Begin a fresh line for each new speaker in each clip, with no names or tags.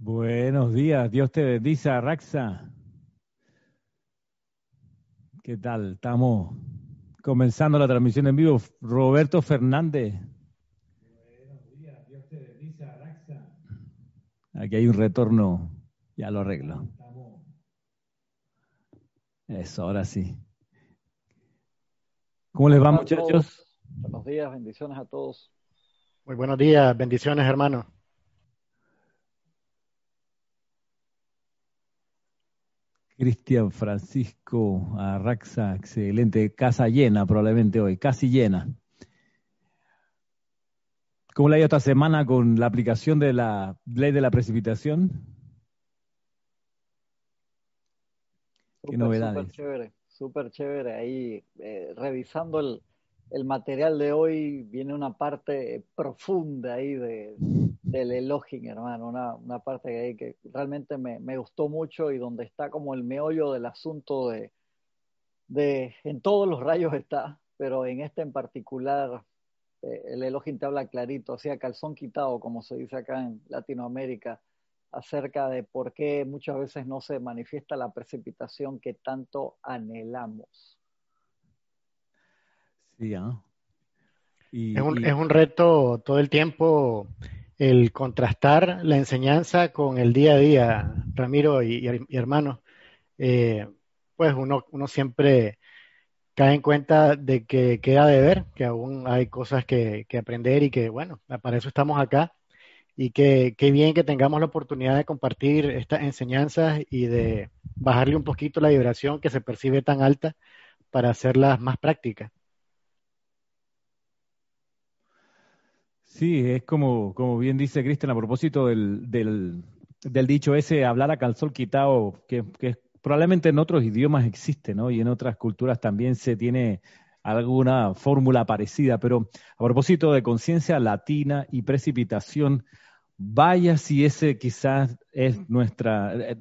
Buenos días, Dios te bendiga, Raxa. ¿Qué tal? Estamos comenzando la transmisión en vivo. Roberto Fernández. Buenos días, Dios te bendiga, Raxa. Aquí hay un retorno, ya lo arreglo. Eso, ahora sí. ¿Cómo les va, muchachos?
Buenos días, bendiciones a todos.
Muy buenos días, bendiciones, hermano.
Cristian Francisco Arraxa, excelente. Casa llena probablemente hoy, casi llena. ¿Cómo le ha ido esta semana con la aplicación de la ley de la precipitación?
¿Qué novedades? Súper chévere, súper chévere. Ahí eh, revisando el, el material de hoy viene una parte profunda ahí de, del Elohim, hermano, una, una parte ahí que realmente me, me, gustó mucho y donde está como el meollo del asunto de, de, en todos los rayos está, pero en este en particular eh, el Elohim te habla clarito, o sea, calzón quitado, como se dice acá en Latinoamérica, acerca de por qué muchas veces no se manifiesta la precipitación que tanto anhelamos.
¿ah? es, un, reto todo el tiempo el contrastar la enseñanza con el día a día, Ramiro y, hermano. Eh, pues uno, uno siempre cae en cuenta de que queda de ver, que aún hay cosas que, aprender y que, bueno, para eso estamos acá. Y que, qué bien que tengamos la oportunidad de compartir estas enseñanzas y de bajarle un poquito la vibración que se percibe tan alta para hacerlas más prácticas.
Sí, es como, como bien dice Cristian a propósito del, del, dicho ese, hablar a calzón quitado, que, probablemente en otros idiomas existe, ¿no? Y en otras culturas también se tiene alguna fórmula parecida, pero a propósito de conciencia latina y precipitación, vaya si ese quizás es nuestra, eh,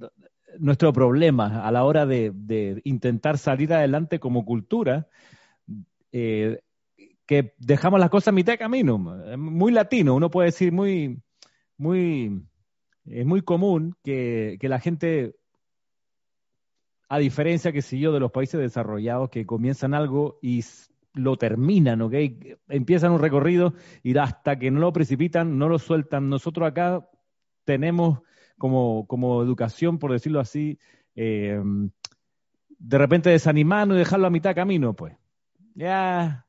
nuestro problema a la hora de, de intentar salir adelante como cultura. Eh, que dejamos las cosas a mitad de camino, muy latino, uno puede decir muy, muy, es muy común que, la gente, a diferencia que si yo de los países desarrollados que comienzan algo y lo terminan, ¿ok? Empiezan un recorrido y hasta que no lo precipitan, no lo sueltan. Nosotros acá tenemos como, como educación, por decirlo así, eh, de repente desanimarnos y dejarlo a mitad de camino, pues. Ya,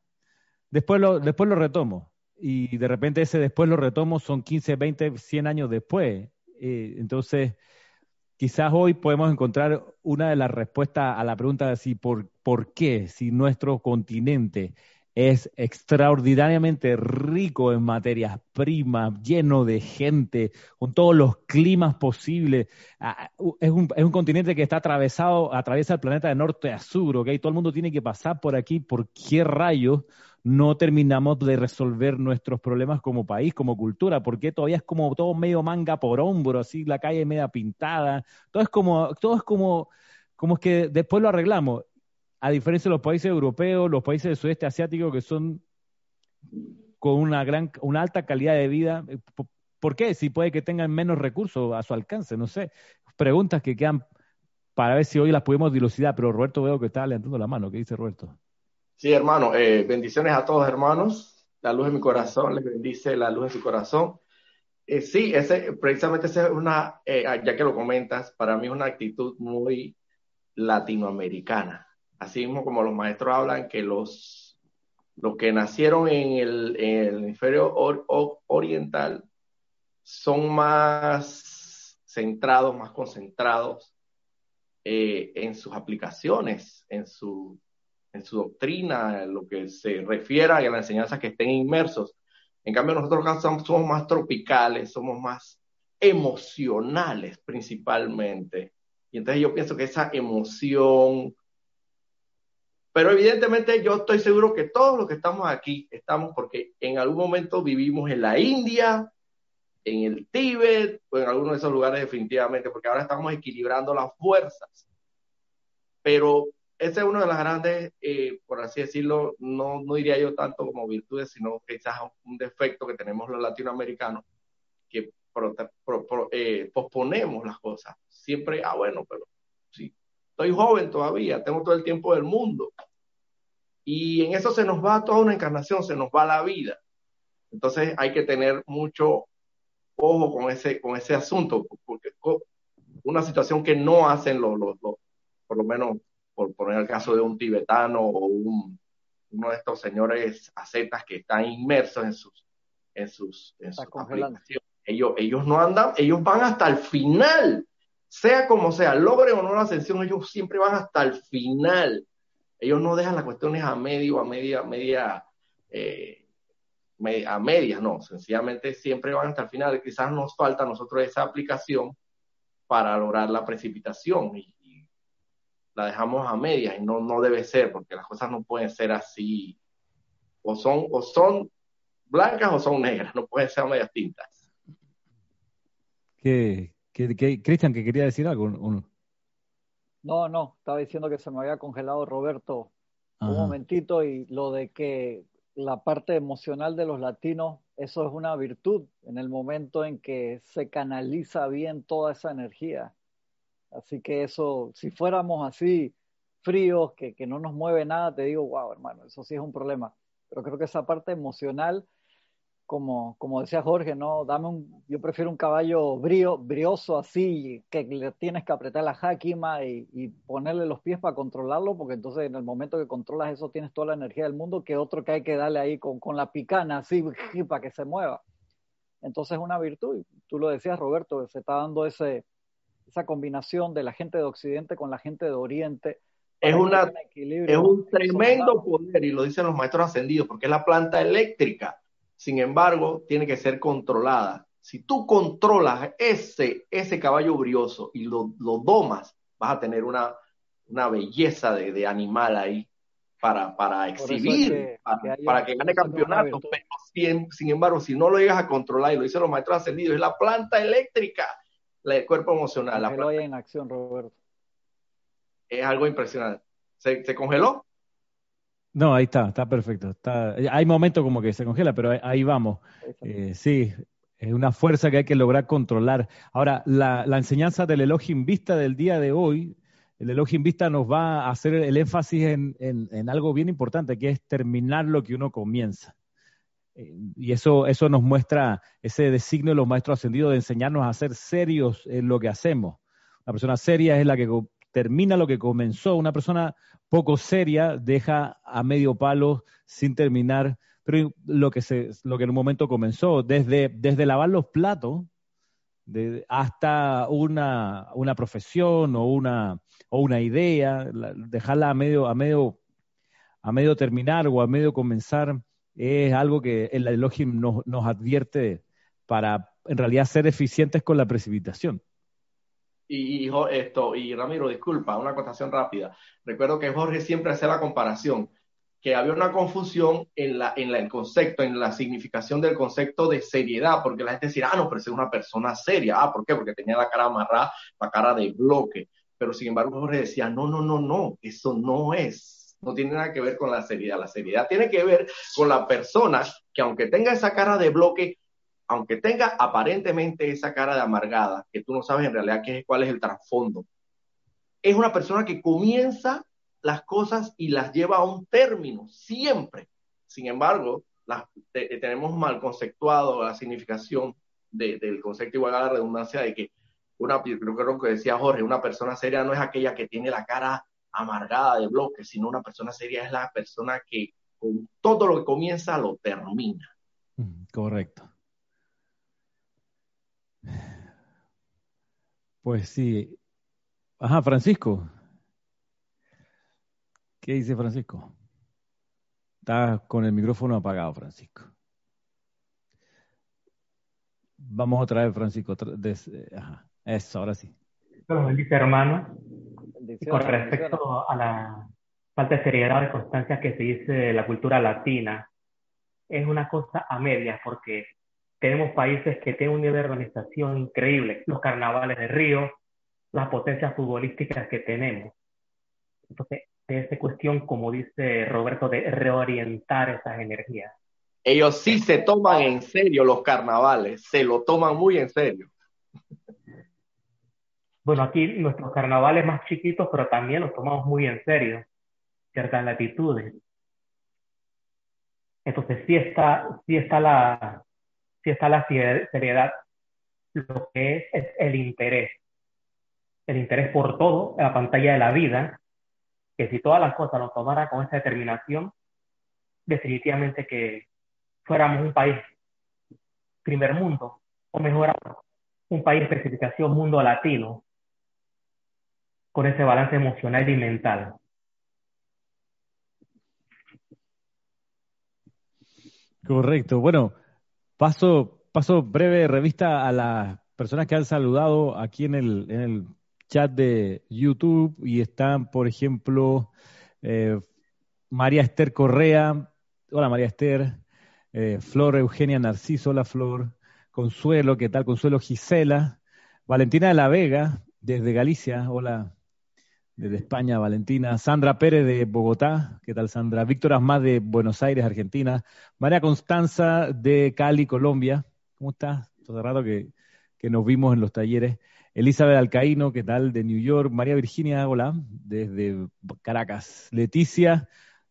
Después lo, después lo retomo. Y de repente ese después lo retomo son 15, 20, 100 años después. Eh, entonces, quizás hoy podemos encontrar una de las respuestas a la pregunta de si por, por qué, si nuestro continente es extraordinariamente rico en materias primas, lleno de gente, con todos los climas posibles. Ah, es un, es un continente que está atravesado, atraviesa el planeta de norte a sur, ¿ok? Todo el mundo tiene que pasar por aquí, por qué rayos no terminamos de resolver nuestros problemas como país, como cultura, porque todavía es como todo medio manga por hombro, así la calle media pintada, todo es como, todo es como, como es que después lo arreglamos, a diferencia de los países europeos, los países del sudeste asiático que son con una gran, una alta calidad de vida, ¿por qué? Si puede que tengan menos recursos a su alcance, no sé, preguntas que quedan para ver si hoy las podemos dilucidar, pero Roberto veo que está levantando la mano, ¿qué dice Roberto?
Sí, hermano, eh, bendiciones a todos, hermanos. La luz de mi corazón les bendice la luz de su corazón. Eh, sí, ese, precisamente esa es una, eh, ah, ya que lo comentas, para mí es una actitud muy latinoamericana. Así mismo como los maestros hablan que los, los que nacieron en el, hemisferio oriental son más centrados, más concentrados en sus aplicaciones, en su en su doctrina, en lo que se refiere a las enseñanzas que estén inmersos. En cambio, nosotros somos más tropicales, somos más emocionales principalmente. Y entonces yo pienso que esa emoción, pero evidentemente yo estoy seguro que todos los que estamos aquí estamos porque en algún momento vivimos en la India, en el Tíbet o en alguno de esos lugares definitivamente, porque ahora estamos equilibrando las fuerzas. Pero ese es uno de las grandes, eh, por así decirlo, no, no diría yo tanto como virtudes, sino quizás un defecto que tenemos los latinoamericanos, que eh, posponemos las cosas. Siempre, ah, bueno, pero sí, estoy joven todavía, tengo todo el tiempo del mundo. Y en eso se nos va toda una encarnación, se nos va la vida. Entonces hay que tener mucho ojo con ese, con ese asunto, porque una situación que no hacen los, los, por lo menos por poner el caso de un tibetano o un, uno de estos señores acetas que están inmersos en sus en sus, en sus ellos, ellos no andan, ellos van hasta el final, sea como sea, logren o no la ascensión, ellos siempre van hasta el final. Ellos no dejan las cuestiones a medio, a media, media, eh, a medias, no, sencillamente siempre van hasta el final. Quizás nos falta a nosotros esa aplicación para lograr la precipitación. Y, la dejamos a medias y no, no debe ser, porque las cosas no pueden ser así. O son, o son blancas o son negras, no pueden ser medias tintas.
¿Qué, Cristian, que quería decir algo?
No, no, estaba diciendo que se me había congelado Roberto un momentito y lo de que la parte emocional de los latinos, eso es una virtud en el momento en que se canaliza bien toda esa energía. Así que eso, si fuéramos así fríos, que, que no nos mueve nada, te digo, wow, hermano, eso sí es un problema. Pero creo que esa parte emocional como, como decía Jorge, no, dame un, yo prefiero un caballo brío, brioso así, que le tienes que apretar la jáquima y, y, ponerle los pies para controlarlo, porque entonces en el momento que controlas eso tienes toda la energía del mundo, que otro que hay que darle ahí con, con la picana así, para que se mueva. Entonces es una virtud, tú lo decías Roberto, se está dando ese, esa combinación de la gente de Occidente con la gente de Oriente.
Es, una, es un tremendo poder, y lo dicen los maestros ascendidos, porque es la planta eléctrica sin embargo, tiene que ser controlada. Si tú controlas ese, ese caballo brioso y lo, domas, vas a tener una, una belleza de, de animal ahí para, para exhibir, para, que, gane campeonato. Pero sin, sin, embargo, si no lo llegas a controlar, y lo dicen los maestros ascendidos, es la planta eléctrica, el cuerpo emocional. La
planta. en acción, Roberto.
Es algo impresionante. ¿Se, ¿Se congeló?
No, ahí está, está perfecto. Está, hay momentos como que se congela, pero ahí, vamos. Eh, sí, es una fuerza que hay que lograr controlar. Ahora, la, enseñanza del Elohim Vista del día de hoy, el Elohim Vista nos va a hacer el énfasis en, algo bien importante, que es terminar lo que uno comienza. Eh, y eso, eso nos muestra ese designio de los maestros ascendidos de enseñarnos a ser serios en lo que hacemos. Una persona seria es la que termina lo que comenzó. Una persona poco seria deja a medio palo sin terminar pero lo que, se, lo que en un momento comenzó, desde, desde lavar los platos hasta una, una profesión o una, o una idea, dejarla a medio, a, medio, a medio terminar o a medio comenzar, es algo que el Elohim nos, nos advierte para en realidad ser eficientes con la precipitación.
Y, esto, y Ramiro, disculpa, una acotación rápida. Recuerdo que Jorge siempre hace la comparación, que había una confusión en, la, en el concepto, en la significación del concepto de seriedad, porque la gente decía, ah, no, pero es una persona seria. Ah, ¿por qué? Porque tenía la cara amarrada, la cara de bloque. Pero sin embargo, Jorge decía, no, no, no, no, eso no es. No tiene nada que ver con la seriedad. La seriedad tiene que ver con la persona que aunque tenga esa cara de bloque, aunque tenga aparentemente esa cara de amargada, que tú no sabes en realidad qué, cuál es el trasfondo, es una persona que comienza las cosas y las lleva a un término, siempre. Sin embargo, tenemos mal conceptuado la significación del concepto igual a la redundancia de que una, creo que decía Jorge, una persona seria no es aquella que tiene la cara amargada de bloque, sino una persona seria es la persona que con todo lo que comienza lo termina.
Correcto. Pues sí. Ajá, Francisco. ¿Qué dice Francisco? Está con el micrófono apagado, Francisco. Vamos otra vez, Francisco. Ajá. Eso, ahora sí.
hermano. Con respecto a la falta de seriedad y constancia que se dice la cultura latina, es una cosa a medias, porque tenemos países que tienen un nivel de organización increíble, los carnavales de Río, las potencias futbolísticas que tenemos. Entonces, es cuestión, como dice Roberto, de reorientar esas energías.
ellos sí se toman en serio los carnavales, se lo toman muy en serio.
Bueno, aquí nuestros carnavales más chiquitos, pero también los tomamos muy en serio, ciertas latitudes. Entonces sí está, sí está la, sí está la seriedad, lo que es, es el interés, el interés por todo la pantalla de la vida, que si todas las cosas lo tomara con esa determinación, definitivamente que fuéramos un país primer mundo, o mejor, un país de especificación mundo latino, con ese balance emocional y mental.
Correcto. Bueno, paso, paso breve revista a las personas que han saludado aquí en el, en el chat de YouTube y están, por ejemplo, eh, María Esther Correa. Hola María Esther. Eh, Flor Eugenia Narciso, hola Flor. Consuelo, ¿qué tal? Consuelo Gisela. Valentina de la Vega, desde Galicia. Hola. Desde España, Valentina. Sandra Pérez de Bogotá. ¿Qué tal, Sandra? Víctor Asmad de Buenos Aires, Argentina. María Constanza de Cali, Colombia. ¿Cómo estás? Todo rato que, que nos vimos en los talleres. Elizabeth Alcaíno, ¿qué tal? De New York. María Virginia, hola, desde Caracas. Leticia,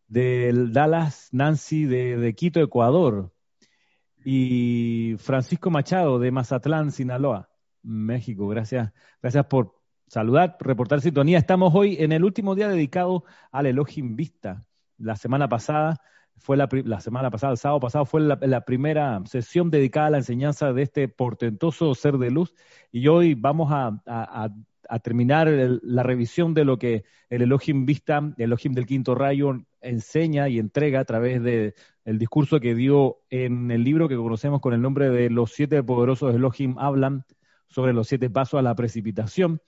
de Dallas. Nancy, de, Quito, Ecuador. Y Francisco Machado, de Mazatlán, Sinaloa, México. Gracias, gracias por saludar, reportar sintonía. Estamos hoy en el último día dedicado al Elohim Vista. La semana pasada fue la, semana pasada, el sábado pasado, fue la, primera sesión dedicada a la enseñanza de este portentoso ser de luz. Y hoy vamos a, terminar la revisión de lo que el Elohim Vista, el Elohim del quinto rayo, enseña y entrega a través del el discurso que dio en el libro que conocemos con el nombre de Los siete poderosos Elohim hablan sobre los siete pasos a la precipitación.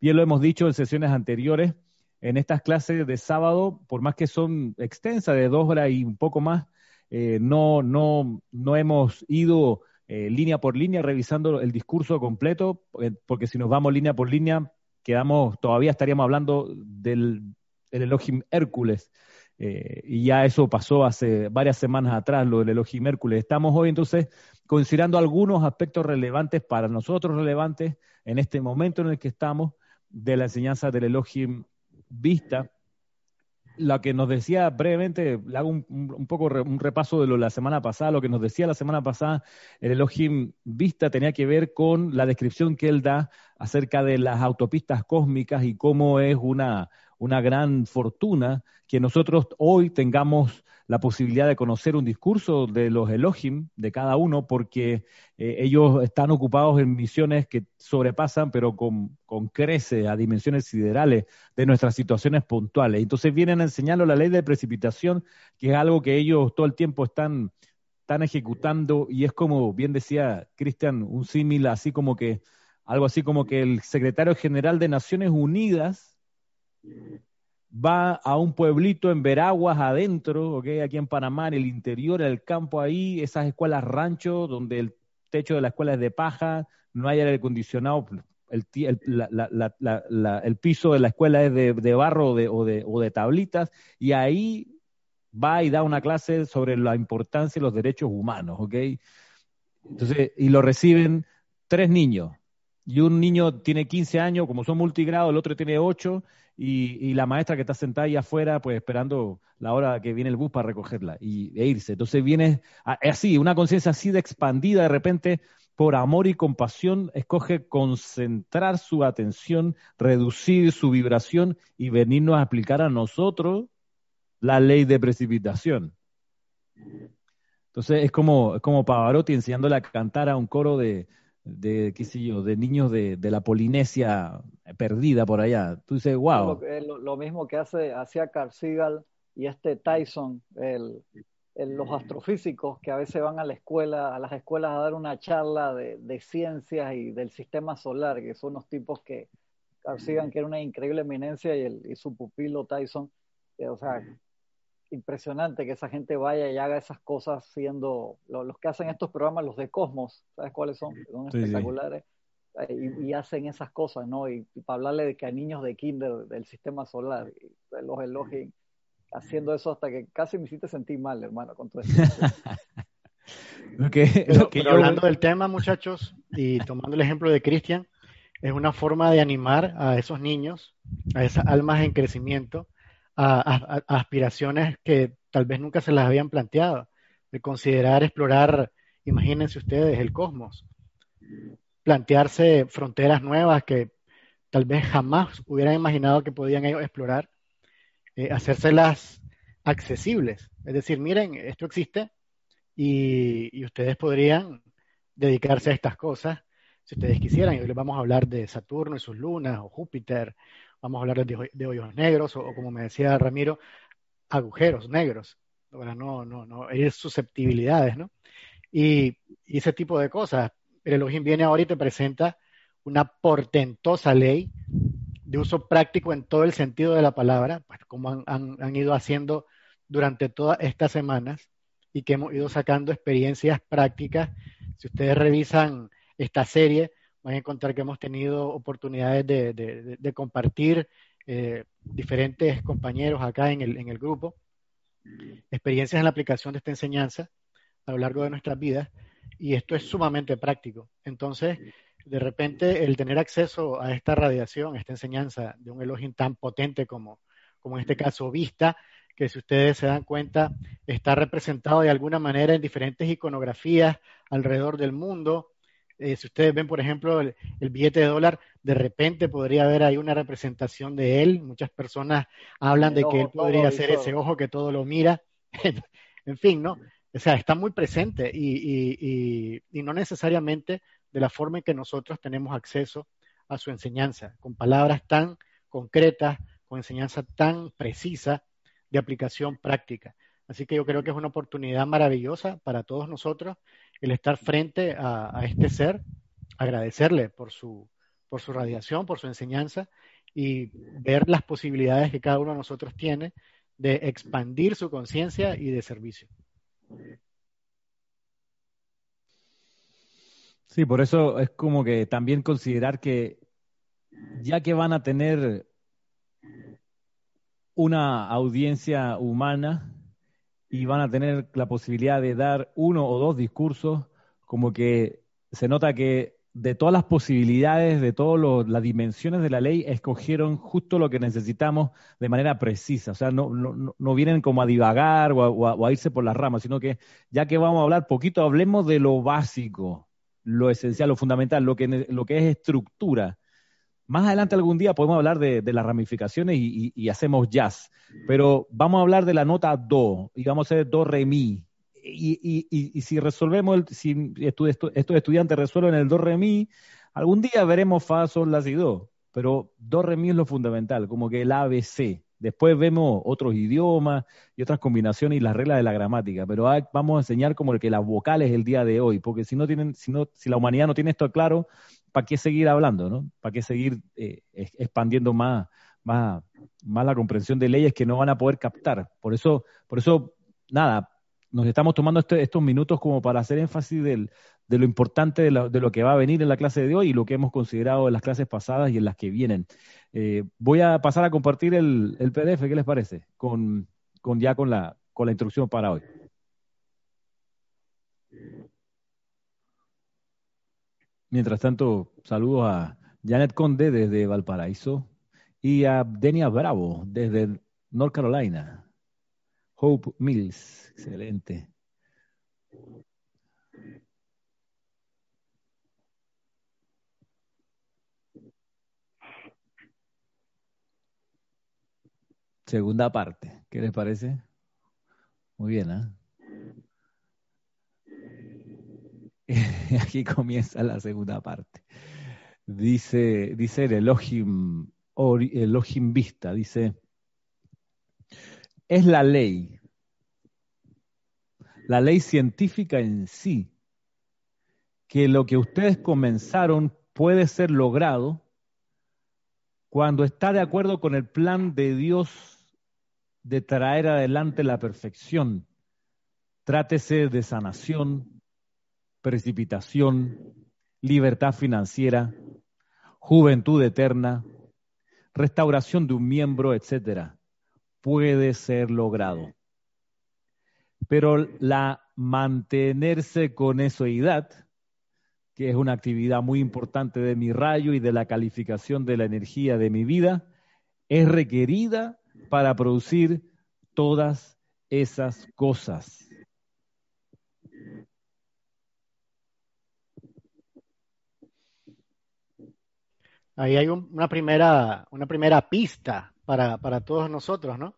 Bien lo hemos dicho en sesiones anteriores en estas clases de sábado, por más que son extensas, de dos horas y un poco más, eh, no, no, no hemos ido eh, línea por línea revisando el discurso completo, eh, porque si nos vamos línea por línea, quedamos, todavía estaríamos hablando del, Elohim Hércules. y ya eso pasó hace varias semanas atrás, lo del Elohim Hércules. Estamos hoy entonces considerando algunos aspectos relevantes para nosotros, relevantes en este momento en el que estamos, de la enseñanza del Elohim vista, la que nos decía brevemente, le hago un, poco un repaso de lo de la semana pasada, lo que nos decía la semana pasada, el Elohim Vista tenía que ver con la descripción que él da acerca de las autopistas cósmicas y cómo es una, una gran fortuna que nosotros hoy tengamos la posibilidad de conocer un discurso de los Elohim, de cada uno, porque eh, ellos están ocupados en misiones que sobrepasan, pero con, con, crece a dimensiones siderales de nuestras situaciones puntuales. Entonces vienen a enseñarnos la ley de precipitación, que es algo que ellos todo el tiempo están, están ejecutando, y es como bien decía Cristian, un símil así como que, algo así como que el secretario general de Naciones Unidas va a un pueblito en Veraguas adentro, okay, aquí en Panamá, en el interior, el campo ahí, esas escuelas rancho, donde el techo de la escuela es de paja, no hay aire acondicionado, el, piso de la escuela es de, barro o, de, tablitas, y ahí va y da una clase sobre la importancia de los derechos humanos, ¿ok? Entonces, y lo reciben tres niños, y un niño tiene 15 años, como son multigrados, el otro tiene 8, y, la maestra que está sentada ahí afuera, pues esperando la hora que viene el bus para recogerla y, e irse. Entonces viene así, una conciencia así de expandida, de repente, por amor y compasión, escoge concentrar su atención, reducir su vibración y venirnos a aplicar a nosotros la ley de precipitación. Entonces es como, es como Pavarotti enseñándole a cantar a un coro de, de, qué sé yo, de niños de, de, la Polinesia perdida por allá. Tú dices, wow.
Lo, mismo que hace, hacía Carl Sagan y este Tyson, el, los astrofísicos que a veces van a la escuela, a las escuelas a dar una charla de, de ciencias y del sistema solar, que son unos tipos que Carl Sagan, que era una increíble eminencia, y, el, y su pupilo Tyson, o sea, impresionante que esa gente vaya y haga esas cosas siendo los que hacen estos programas, los de Cosmos, ¿sabes cuáles son? Son espectaculares. Eh, y, hacen esas cosas, ¿no? Y, para hablarle de que a niños de kinder del sistema solar, los elogien, haciendo eso hasta que casi me hiciste sentir mal, hermano, con todo esto.
pero, hablando del tema, muchachos, y tomando el ejemplo de Cristian, es una forma de animar a esos niños, a esas almas en crecimiento, a, aspiraciones que tal vez nunca se las habían planteado, de considerar explorar, imagínense ustedes, el cosmos, plantearse fronteras nuevas que tal vez jamás hubieran imaginado que podían ellos explorar, eh, hacérselas accesibles. Es decir, miren, esto existe y, y, ustedes podrían dedicarse a estas cosas si ustedes quisieran. Y hoy les vamos a hablar de Saturno y sus lunas, o Júpiter, vamos a hablar de, hoyos negros, o, como me decía Ramiro, agujeros negros, para no, no, no herir susceptibilidades, ¿no? Y, y, ese tipo de cosas. El Elohim viene ahora y te presenta una portentosa ley de uso práctico en todo el sentido de la palabra, pues como han, han, han ido haciendo durante todas estas semanas y que hemos ido sacando experiencias prácticas. Si ustedes revisan esta serie, van a encontrar que hemos tenido oportunidades de, compartir eh, diferentes compañeros acá en el, en el grupo, experiencias en la aplicación de esta enseñanza a lo largo de nuestras vidas, y esto es sumamente práctico. Entonces, de repente, el tener acceso a esta radiación, a esta enseñanza de un Elohim tan potente como, como en este caso Vista, que si ustedes se dan cuenta, está representado de alguna manera en diferentes iconografías alrededor del mundo, eh, si ustedes ven, por ejemplo, el, billete de dólar, de repente podría haber ahí una representación de él. Muchas personas hablan de que él podría ser ese ojo que todo lo mira. en fin, ¿no? O sea, está muy presente y, y, no necesariamente de la forma en que nosotros tenemos acceso a su enseñanza, con palabras tan concretas, con enseñanza tan precisa de aplicación práctica. Así que yo creo que es una oportunidad maravillosa para todos nosotros el estar frente a, este ser, agradecerle por su, por su radiación, por su enseñanza y ver las posibilidades que cada uno de nosotros tiene de expandir su conciencia y de servicio.
Sí, por eso es como que también considerar que ya que van a tener una audiencia humana, y van a tener la posibilidad de dar uno o dos discursos, como que se nota que de todas las posibilidades, de todas las dimensiones de la ley, escogieron justo lo que necesitamos de manera precisa. O sea, no, no, no vienen como a divagar o a, irse por las ramas, sino que ya que vamos a hablar poquito, hablemos de lo básico, lo esencial, lo fundamental, lo que, lo que es estructura. Más adelante algún día podemos hablar de, las ramificaciones y, hacemos jazz, pero vamos a hablar de la nota do y vamos a hacer do re mi. Y, si resolvemos, si estos estudiantes resuelven el do re mi, algún día veremos fa, sol, la, si, do. Pero do re mi es lo fundamental, como que el ABC. Después vemos otros idiomas y otras combinaciones y las reglas de la gramática, pero vamos a enseñar como el que las vocales el día de hoy, porque si no tienen, si no, si la humanidad no tiene esto claro, ¿para qué seguir hablando, no? ¿Para qué seguir eh, expandiendo más, más, más la comprensión de leyes que no van a poder captar? Por eso, por eso, nada, nos estamos tomando este, estos minutos como para hacer énfasis del, de lo importante de lo, que va a venir en la clase de hoy y lo que hemos considerado en las clases pasadas y en las que vienen. Eh, voy a pasar a compartir el, el, PDF, ¿qué les parece? Con, con ya con la, con la instrucción para hoy. Mientras tanto, saludos a Janet Conde desde Valparaíso y a Denia Bravo desde North Carolina. Hope Mills, excelente. Segunda parte, ¿qué les parece? Muy bien, ¿eh? Aquí comienza la segunda parte. Dice, dice el Elohim, Elohim Vista, dice, es la ley, la ley científica en sí, que lo que ustedes comenzaron puede ser logrado cuando está de acuerdo con el plan de Dios de traer adelante la perfección. Trátese de sanación, precipitación, libertad financiera, juventud eterna, restauración de un miembro, etcétera, puede ser logrado. Pero la mantenerse con esoidad, que es una actividad muy importante de mi rayo y de la calificación de la energía de mi vida, es requerida para producir todas esas cosas.
Ahí hay una, primera, una primera pista para, para todos nosotros, ¿no?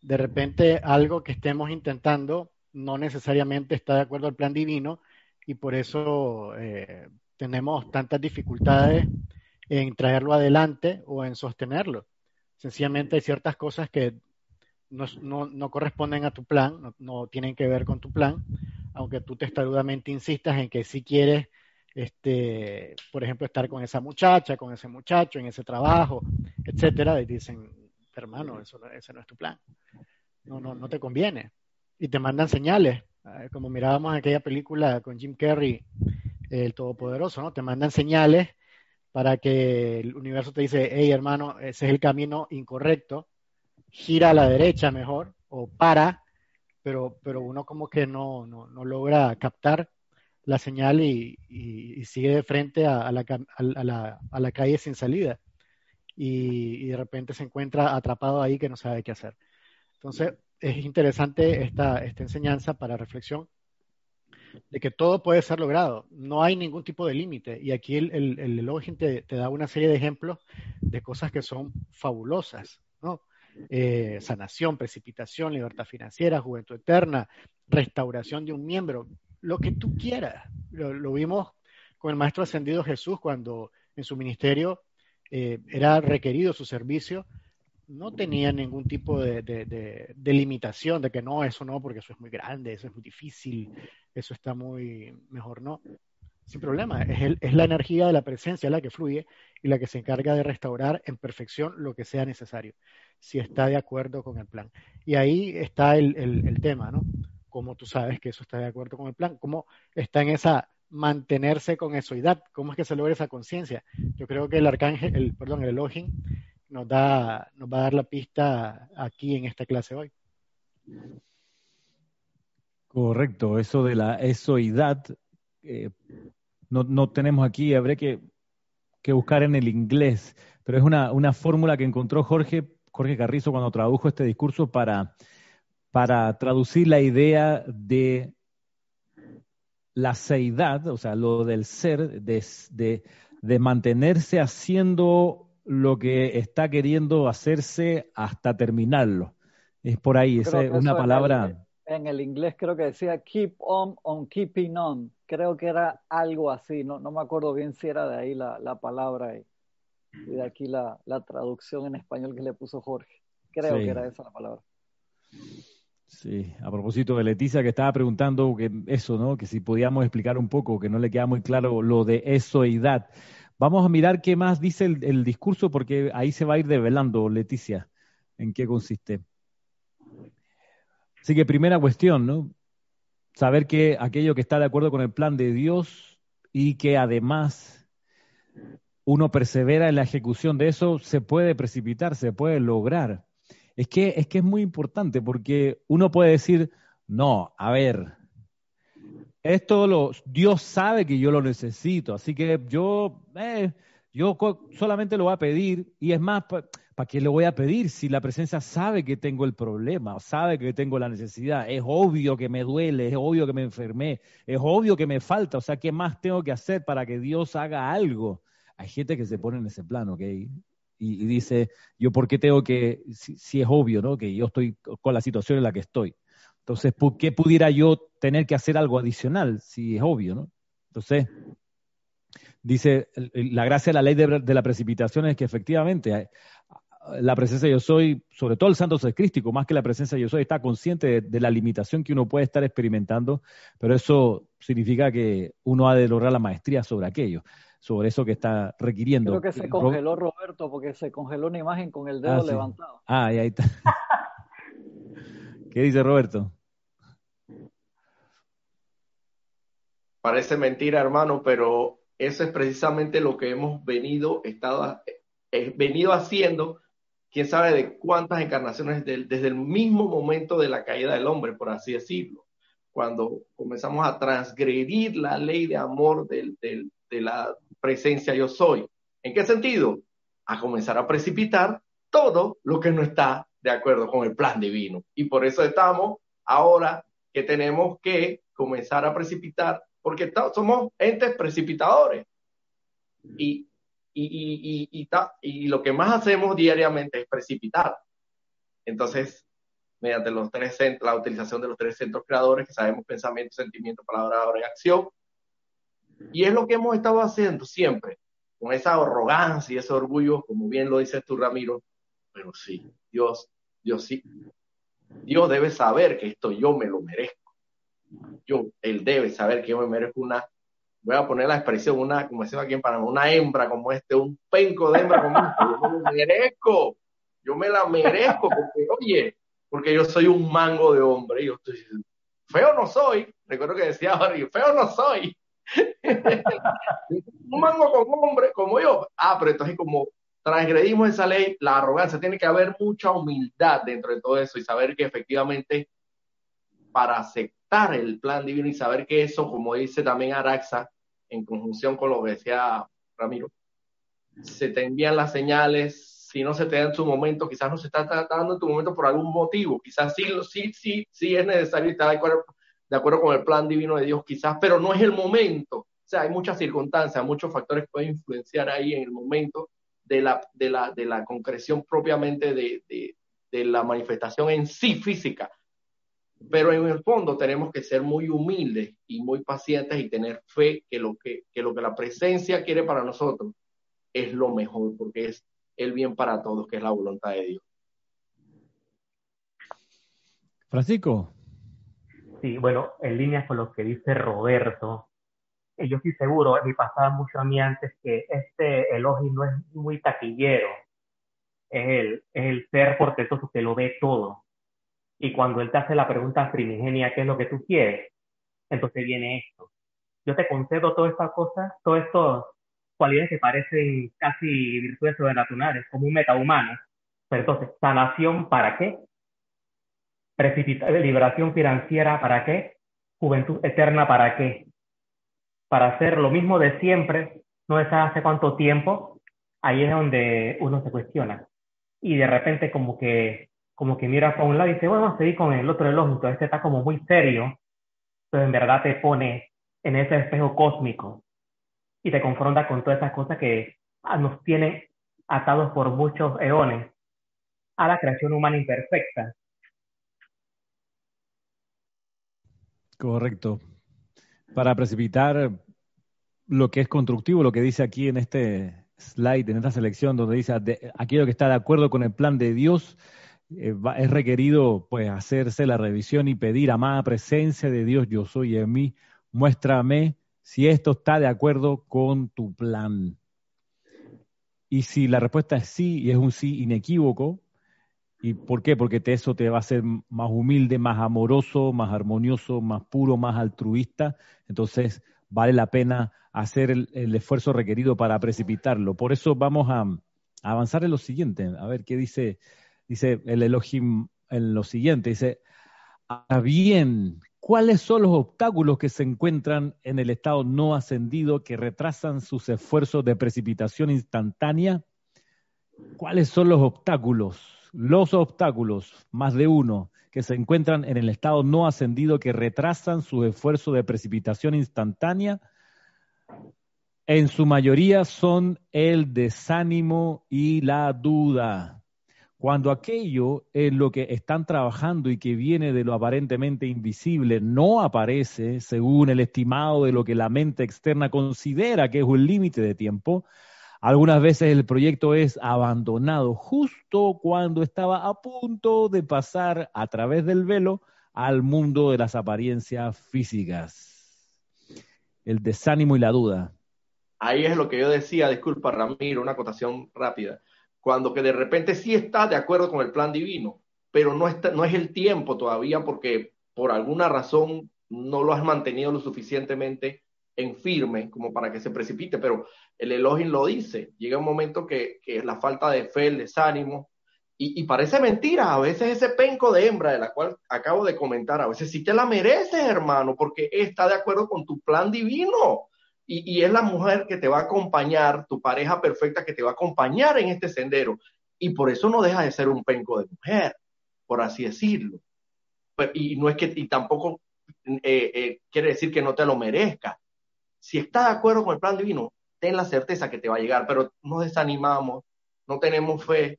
De repente algo que estemos intentando no necesariamente está de acuerdo al plan divino y por eso eh, tenemos tantas dificultades en traerlo adelante o en sostenerlo. Sencillamente hay ciertas cosas que no, no, corresponden a tu plan, no, no, tienen que ver con tu plan, aunque tú testarudamente insistas en que si quieres este, por ejemplo, estar con esa muchacha, con ese muchacho, en ese trabajo, etcétera, y dicen, hermano, eso no, ese no es tu plan. No, no, no te conviene. Y te mandan señales, eh, como mirábamos en aquella película con Jim Carrey, El Todopoderoso, ¿no? Te mandan señales para que el universo te dice, hey, hermano, ese es el camino incorrecto, gira a la derecha mejor, o para, pero, pero uno como que no, no, no logra captar la señal y, sigue de frente a, la, calle sin salida. Y, de repente se encuentra atrapado ahí que no sabe qué hacer. Entonces, es interesante esta, enseñanza para reflexión de que todo puede ser logrado, no hay ningún tipo de límite. Y aquí el, el, el te, da una serie de ejemplos de cosas que son fabulosas. Eh, sanación, precipitación, libertad financiera, juventud eterna, restauración de un miembro lo que tú quieras. Lo, vimos con el Maestro Ascendido Jesús cuando en su ministerio eh, era requerido su servicio, no tenía ningún tipo de, limitación de que no, eso no, porque eso es muy grande, eso es muy difícil, eso está muy mejor no. Sin problema, es, es la energía de la presencia la que fluye y la que se encarga de restaurar en perfección lo que sea necesario, si está de acuerdo con el plan. Y ahí está el, el tema, ¿no? Cómo tú sabes que eso está de acuerdo con el plan, cómo está en esa mantenerse con esoidad, cómo es que se logra esa conciencia. Yo creo que el arcángel, el, perdón, el Elohim nos da, nos va a dar la pista aquí en esta clase hoy.
Correcto, eso de la esoidad, eh, no, tenemos aquí, habré que, que, buscar en el inglés, pero es una, una fórmula que encontró Jorge, Jorge Carrizo cuando tradujo este discurso para para traducir la idea de la seidad, o sea, lo del ser, de, mantenerse haciendo lo que está queriendo hacerse hasta terminarlo. Es por ahí, esa es una palabra.
En el, inglés creo que decía keep on on keeping on. Creo que era algo así, no, no me acuerdo bien si era de ahí la, palabra y, de aquí la, traducción en español que le puso Jorge. Creo que era esa la palabra.
Sí, a propósito de Leticia que estaba preguntando eso, ¿no? Que si podíamos explicar un poco, que no le queda muy claro lo de esoidad. Vamos a mirar qué más dice el, discurso porque ahí se va a ir develando, Leticia, en qué consiste. Así que primera cuestión, ¿no? Saber que aquello que está de acuerdo con el plan de Dios y que además uno persevera en la ejecución de eso, se puede precipitar, se puede lograr. Es que, es que es muy importante porque uno puede decir, no, a ver, esto lo, Dios sabe que yo lo necesito, así que yo, eh, yo solamente lo voy a pedir y es más, ¿para qué lo voy a pedir si la presencia sabe que tengo el problema, sabe que tengo la necesidad? Es obvio que me duele, es obvio que me enfermé, es obvio que me falta, o sea, ¿qué más tengo que hacer para que Dios haga algo? Hay gente que se pone en ese plano, ¿ok? Y, dice, yo por qué tengo que, si, es obvio, ¿no? Que yo estoy con la situación en la que estoy. Entonces, ¿por qué pudiera yo tener que hacer algo adicional si es obvio, ¿no? Entonces, dice, la gracia de la ley de, la precipitación es que efectivamente eh, la presencia de yo soy, sobre todo el santo ser crístico, más que la presencia de yo soy, está consciente de, la limitación que uno puede estar experimentando, pero eso significa que uno ha de lograr la maestría sobre aquello sobre eso que está requiriendo.
Creo que se congeló Roberto porque se congeló una imagen con el dedo ah, levantado.
Ah, y ahí está. ¿Qué dice Roberto?
Parece mentira, hermano, pero eso es precisamente lo que hemos venido, estado, eh, venido haciendo, quién sabe de cuántas encarnaciones desde el mismo momento de la caída del hombre, por así decirlo cuando comenzamos a transgredir la ley de amor del, del, de la presencia yo soy. ¿En qué sentido? A comenzar a precipitar todo lo que no está de acuerdo con el plan divino. Y por eso estamos ahora que tenemos que comenzar a precipitar, porque somos entes precipitadores. Y, y, y, y, lo que más hacemos diariamente es precipitar. Entonces, mediante los tres la utilización de los tres centros creadores, que sabemos pensamiento, sentimiento, palabra, obra y acción. Y es lo que hemos estado haciendo siempre, con esa arrogancia y ese orgullo, como bien lo dices tú, Ramiro. Pero sí, Dios, Dios sí. Dios debe saber que esto yo me lo merezco. Yo, Él debe saber que yo me merezco una, voy a poner la expresión, una, como decimos aquí en Panamá, una hembra como este, un penco de hembra como este. Yo me lo merezco. Yo me la merezco porque, oye, porque yo soy un mango de hombre. Y yo estoy feo no soy. Recuerdo que decía Barry, feo no soy. un mango con hombre como yo. Ah, pero entonces como transgredimos esa ley, la arrogancia, tiene que haber mucha humildad dentro de todo eso y saber que efectivamente para aceptar el plan divino y saber que eso, como dice también Araxa, en conjunción con lo que decía Ramiro, se te envían las señales, si no se te da en su momento, quizás no se está dando en tu momento por algún motivo, quizás sí, sí, sí, sí es necesario estar de acuerdo, de acuerdo con el plan divino de Dios, quizás, pero no es el momento. O sea, hay muchas circunstancias, muchos factores pueden influenciar ahí en el momento de la, de la, de la concreción propiamente de, de, de la manifestación en sí física. Pero en el fondo tenemos que ser muy humildes y muy pacientes y tener fe que lo que, que lo que la presencia quiere para nosotros es lo mejor, porque es el bien para todos, que es la voluntad de Dios.
Francisco.
Sí, bueno, en línea con lo que dice Roberto, eh, yo estoy seguro, me pasaba mucho a mí antes que este elogio no es muy taquillero, es el, es el ser portentoso que lo ve todo. Y cuando él te hace la pregunta primigenia, ¿qué es lo que tú quieres? Entonces viene esto. Yo te concedo todas estas cosas, todos estos cualidades que parecen casi virtudes sobrenaturales, como un metahumano. Pero entonces, sanación para qué? Precipita liberación financiera para qué? Juventud eterna para qué? Para hacer lo mismo de siempre, no es hace cuánto tiempo, ahí es donde uno se cuestiona. Y de repente como que, como que mira para un lado y dice, bueno, vamos a seguir con el otro entonces este está como muy serio, pero en verdad te pone en ese espejo cósmico y te confronta con todas esas cosas que ah, nos tienen atados por muchos eones a la creación humana imperfecta.
Correcto. Para precipitar lo que es constructivo, lo que dice aquí en este slide, en esta selección, donde dice aquello que está de acuerdo con el plan de Dios, eh, es requerido pues hacerse la revisión y pedir amada presencia de Dios, yo soy en mí, muéstrame si esto está de acuerdo con tu plan. Y si la respuesta es sí, y es un sí inequívoco, ¿y por qué? Porque eso te va a hacer más humilde, más amoroso, más armonioso, más puro, más altruista. Entonces, vale la pena hacer el, esfuerzo requerido para precipitarlo. Por eso vamos a, avanzar en lo siguiente. A ver qué dice, dice el Elohim en lo siguiente. Dice, bien, ¿Cuáles son los obstáculos que se encuentran en el estado no ascendido que retrasan sus esfuerzos de precipitación instantánea? ¿Cuáles son los obstáculos? Los obstáculos, más de uno, que se encuentran en el estado no ascendido que retrasan su esfuerzo de precipitación instantánea, en su mayoría son el desánimo y la duda. Cuando aquello en lo que están trabajando y que viene de lo aparentemente invisible no aparece según el estimado de lo que la mente externa considera que es un límite de tiempo, algunas veces el proyecto es abandonado justo cuando estaba a punto de pasar a través del velo al mundo de las apariencias físicas. El desánimo y la duda.
Ahí es lo que yo decía, disculpa Ramiro, una acotación rápida cuando que de repente sí está de acuerdo con el plan divino, pero no, está, no es el tiempo todavía porque por alguna razón no lo has mantenido lo suficientemente en firme como para que se precipite, pero el Elohim lo dice, llega un momento que, que la falta de fe, el desánimo, Y, parece mentira, a veces ese penco de hembra de la cual acabo de comentar, a veces sí te la mereces, hermano, porque está de acuerdo con tu plan divino. Y, y, es la mujer que te va a acompañar, tu pareja perfecta que te va a acompañar en este sendero. Y por eso no deja de ser un penco de mujer, por así decirlo. Y no es que, y tampoco eh, eh, quiere decir que no te lo merezca. Si está de acuerdo con el plan divino, ten la certeza que te va a llegar, pero nos desanimamos, no tenemos fe.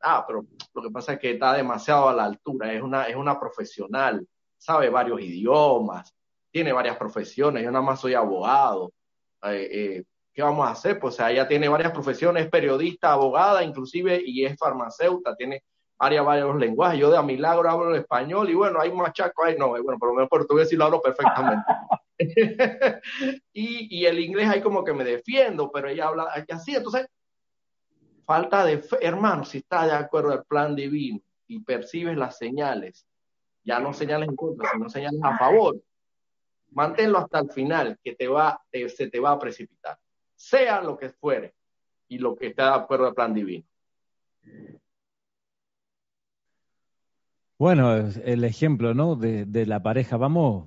Ah, pero lo que pasa es que está demasiado a la altura, es una, es una profesional, sabe varios idiomas, tiene varias profesiones, yo nada más soy abogado. Eh, ¿Qué vamos a hacer? Pues ella tiene varias profesiones, periodista, abogada, inclusive, y es farmacéutica, tiene varios, varios lenguajes. Yo de a milagro hablo el español y bueno, hay machaco ahí, no, bueno, por lo menos portugués sí lo hablo perfectamente. y, y, el inglés ahí como que me defiendo, pero ella habla así, entonces, falta de fe, hermano, si está de acuerdo al plan divino y percibes las señales, ya no señales en contra, sino señales a favor, manténlo hasta el final, que te va, se te va a precipitar, sea lo que fuere y lo que está de acuerdo al plan divino.
Bueno, el ejemplo, ¿no? De, de la pareja. Vamos,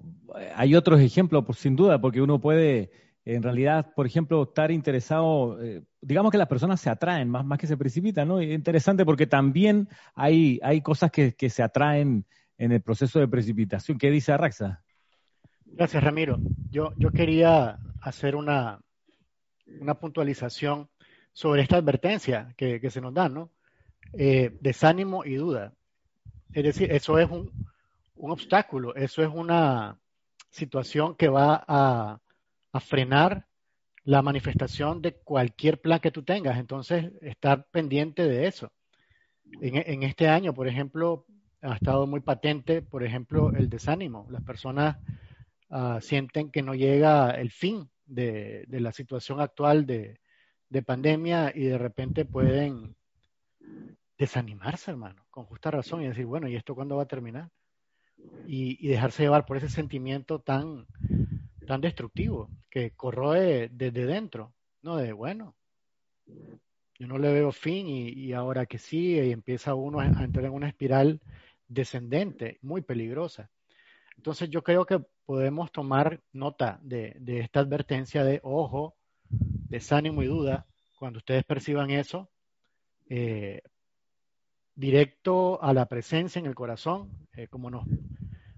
hay otros ejemplos, sin duda, porque uno puede, en realidad, por ejemplo, estar interesado, eh, digamos que las personas se atraen más, que se precipitan, ¿no? interesante porque también hay, hay cosas que, se atraen en el proceso de precipitación. ¿Qué dice Arraxa?
Gracias, Ramiro. Yo, yo quería hacer una, una puntualización sobre esta advertencia que, que se nos da, ¿no? Eh, desánimo y duda. Es decir, eso es un, un obstáculo, eso es una, situación que va a, frenar la manifestación de cualquier plan que tú tengas. Entonces, estar pendiente de eso. En, este año, por ejemplo, ha estado muy patente, por ejemplo, el desánimo. Las personas ah, sienten que no llega el fin de, la situación actual de, de, pandemia y de repente pueden desanimarse, hermano, con justa razón y decir, bueno, ¿y esto cuándo va a terminar? Y, dejarse llevar por ese sentimiento tan, tan destructivo que corroe desde dentro, ¿no? De, bueno, yo no le veo fin y, ahora que sí, y empieza uno a, entrar en una espiral descendente, muy peligrosa. Entonces yo creo que podemos tomar nota de, de esta advertencia de ojo, desánimo y duda, cuando ustedes perciban eso, eh, directo a la presencia en el corazón, eh, como nos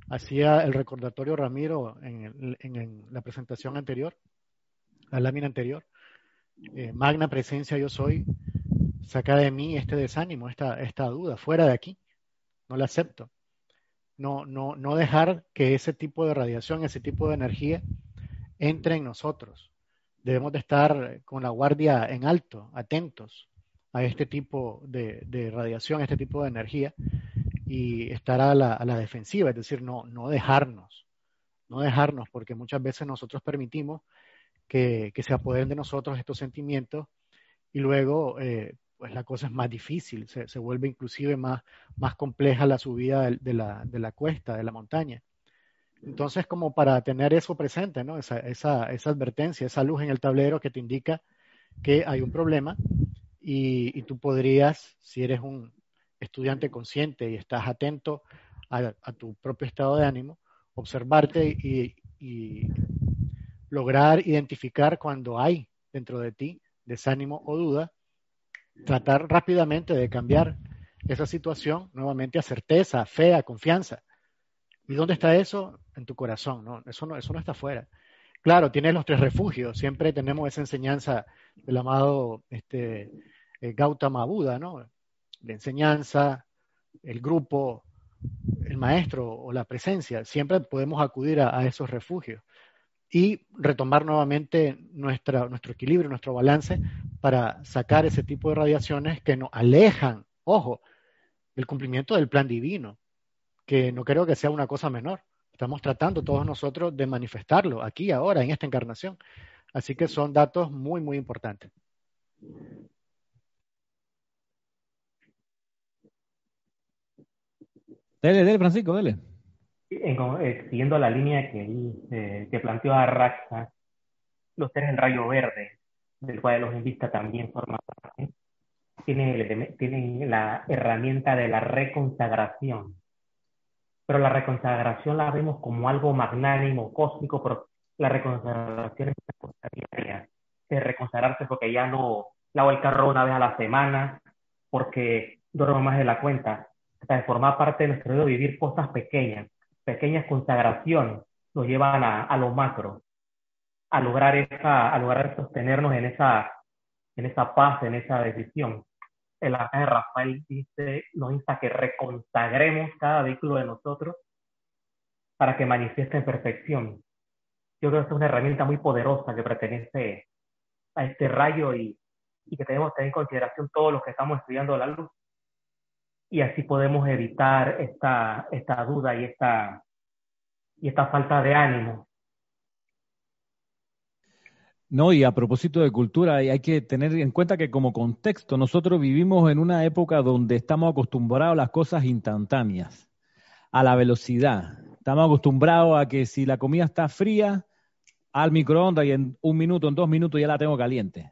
hacía el recordatorio Ramiro en, la presentación anterior, la lámina anterior. Eh, magna presencia yo soy, saca de mí este desánimo, esta, esta duda, fuera de aquí, no la acepto. No, no, no dejar que ese tipo de radiación, ese tipo de energía entre en nosotros. Debemos de estar con la guardia en alto, atentos, a este tipo de, radiación, a este tipo de energía y estar a la, defensiva, es decir, no, no dejarnos, no dejarnos, porque muchas veces nosotros permitimos que, se apoderen de nosotros estos sentimientos y luego eh, pues la cosa es más difícil, se, vuelve inclusive más, más compleja la subida de, la, de la cuesta, de la montaña. Entonces, como para tener eso presente, ¿no? Esa, esa, esa advertencia, esa luz en el tablero que te indica que hay un problema y, tú podrías, si eres un estudiante consciente y estás atento a, tu propio estado de ánimo, observarte y, lograr identificar cuando hay dentro de ti desánimo o duda, tratar rápidamente de cambiar esa situación nuevamente a certeza, fe, a confianza. ¿Y dónde está eso? En tu corazón, ¿no? Eso no, eso no está afuera. Claro, tienes los tres refugios, siempre tenemos esa enseñanza del amado este, eh, Gautama Buda, ¿no? La enseñanza, el grupo, el maestro o la presencia, siempre podemos acudir a, esos refugios y retomar nuevamente nuestro equilibrio, nuestro balance para sacar ese tipo de radiaciones que nos alejan, ojo, del cumplimiento del plan divino, que no creo que sea una cosa menor. Estamos tratando todos nosotros de manifestarlo aquí, ahora, en esta encarnación. Así que son datos muy, muy importantes.
Dele, dele, Francisco, dele.
Eh, siguiendo la línea que, eh, que planteó Arraxa, los tres en rayo verde, del cual los invista también forma parte, tienen, tienen la herramienta de la reconsagración. Pero la reconsagración la vemos como algo magnánimo, cósmico, pero la reconsagración es una cosa diaria. De reconsagrarse porque ya no lavo el carro una vez a la semana, porque duermo más de la cuenta. De formar parte de nuestro vida, vivir cosas pequeñas, pequeñas consagraciones, nos llevan a, a lo macro, a lograr, esa, a lograr sostenernos en esa, en esa paz, en esa decisión el ángel Rafael dice, nos insta que reconsagremos cada vehículo de nosotros para que manifieste en perfección. Yo creo que es una herramienta muy poderosa que pertenece a este rayo y, que tenemos que tener en consideración todos los que estamos estudiando la luz. Y así podemos evitar esta, esta duda y esta, y esta falta de ánimo
no, y a propósito de cultura, hay que tener en cuenta que como contexto nosotros vivimos en una época donde estamos acostumbrados a las cosas instantáneas, a la velocidad. Estamos acostumbrados a que si la comida está fría, al microondas y en un minuto, en dos minutos ya la tengo caliente.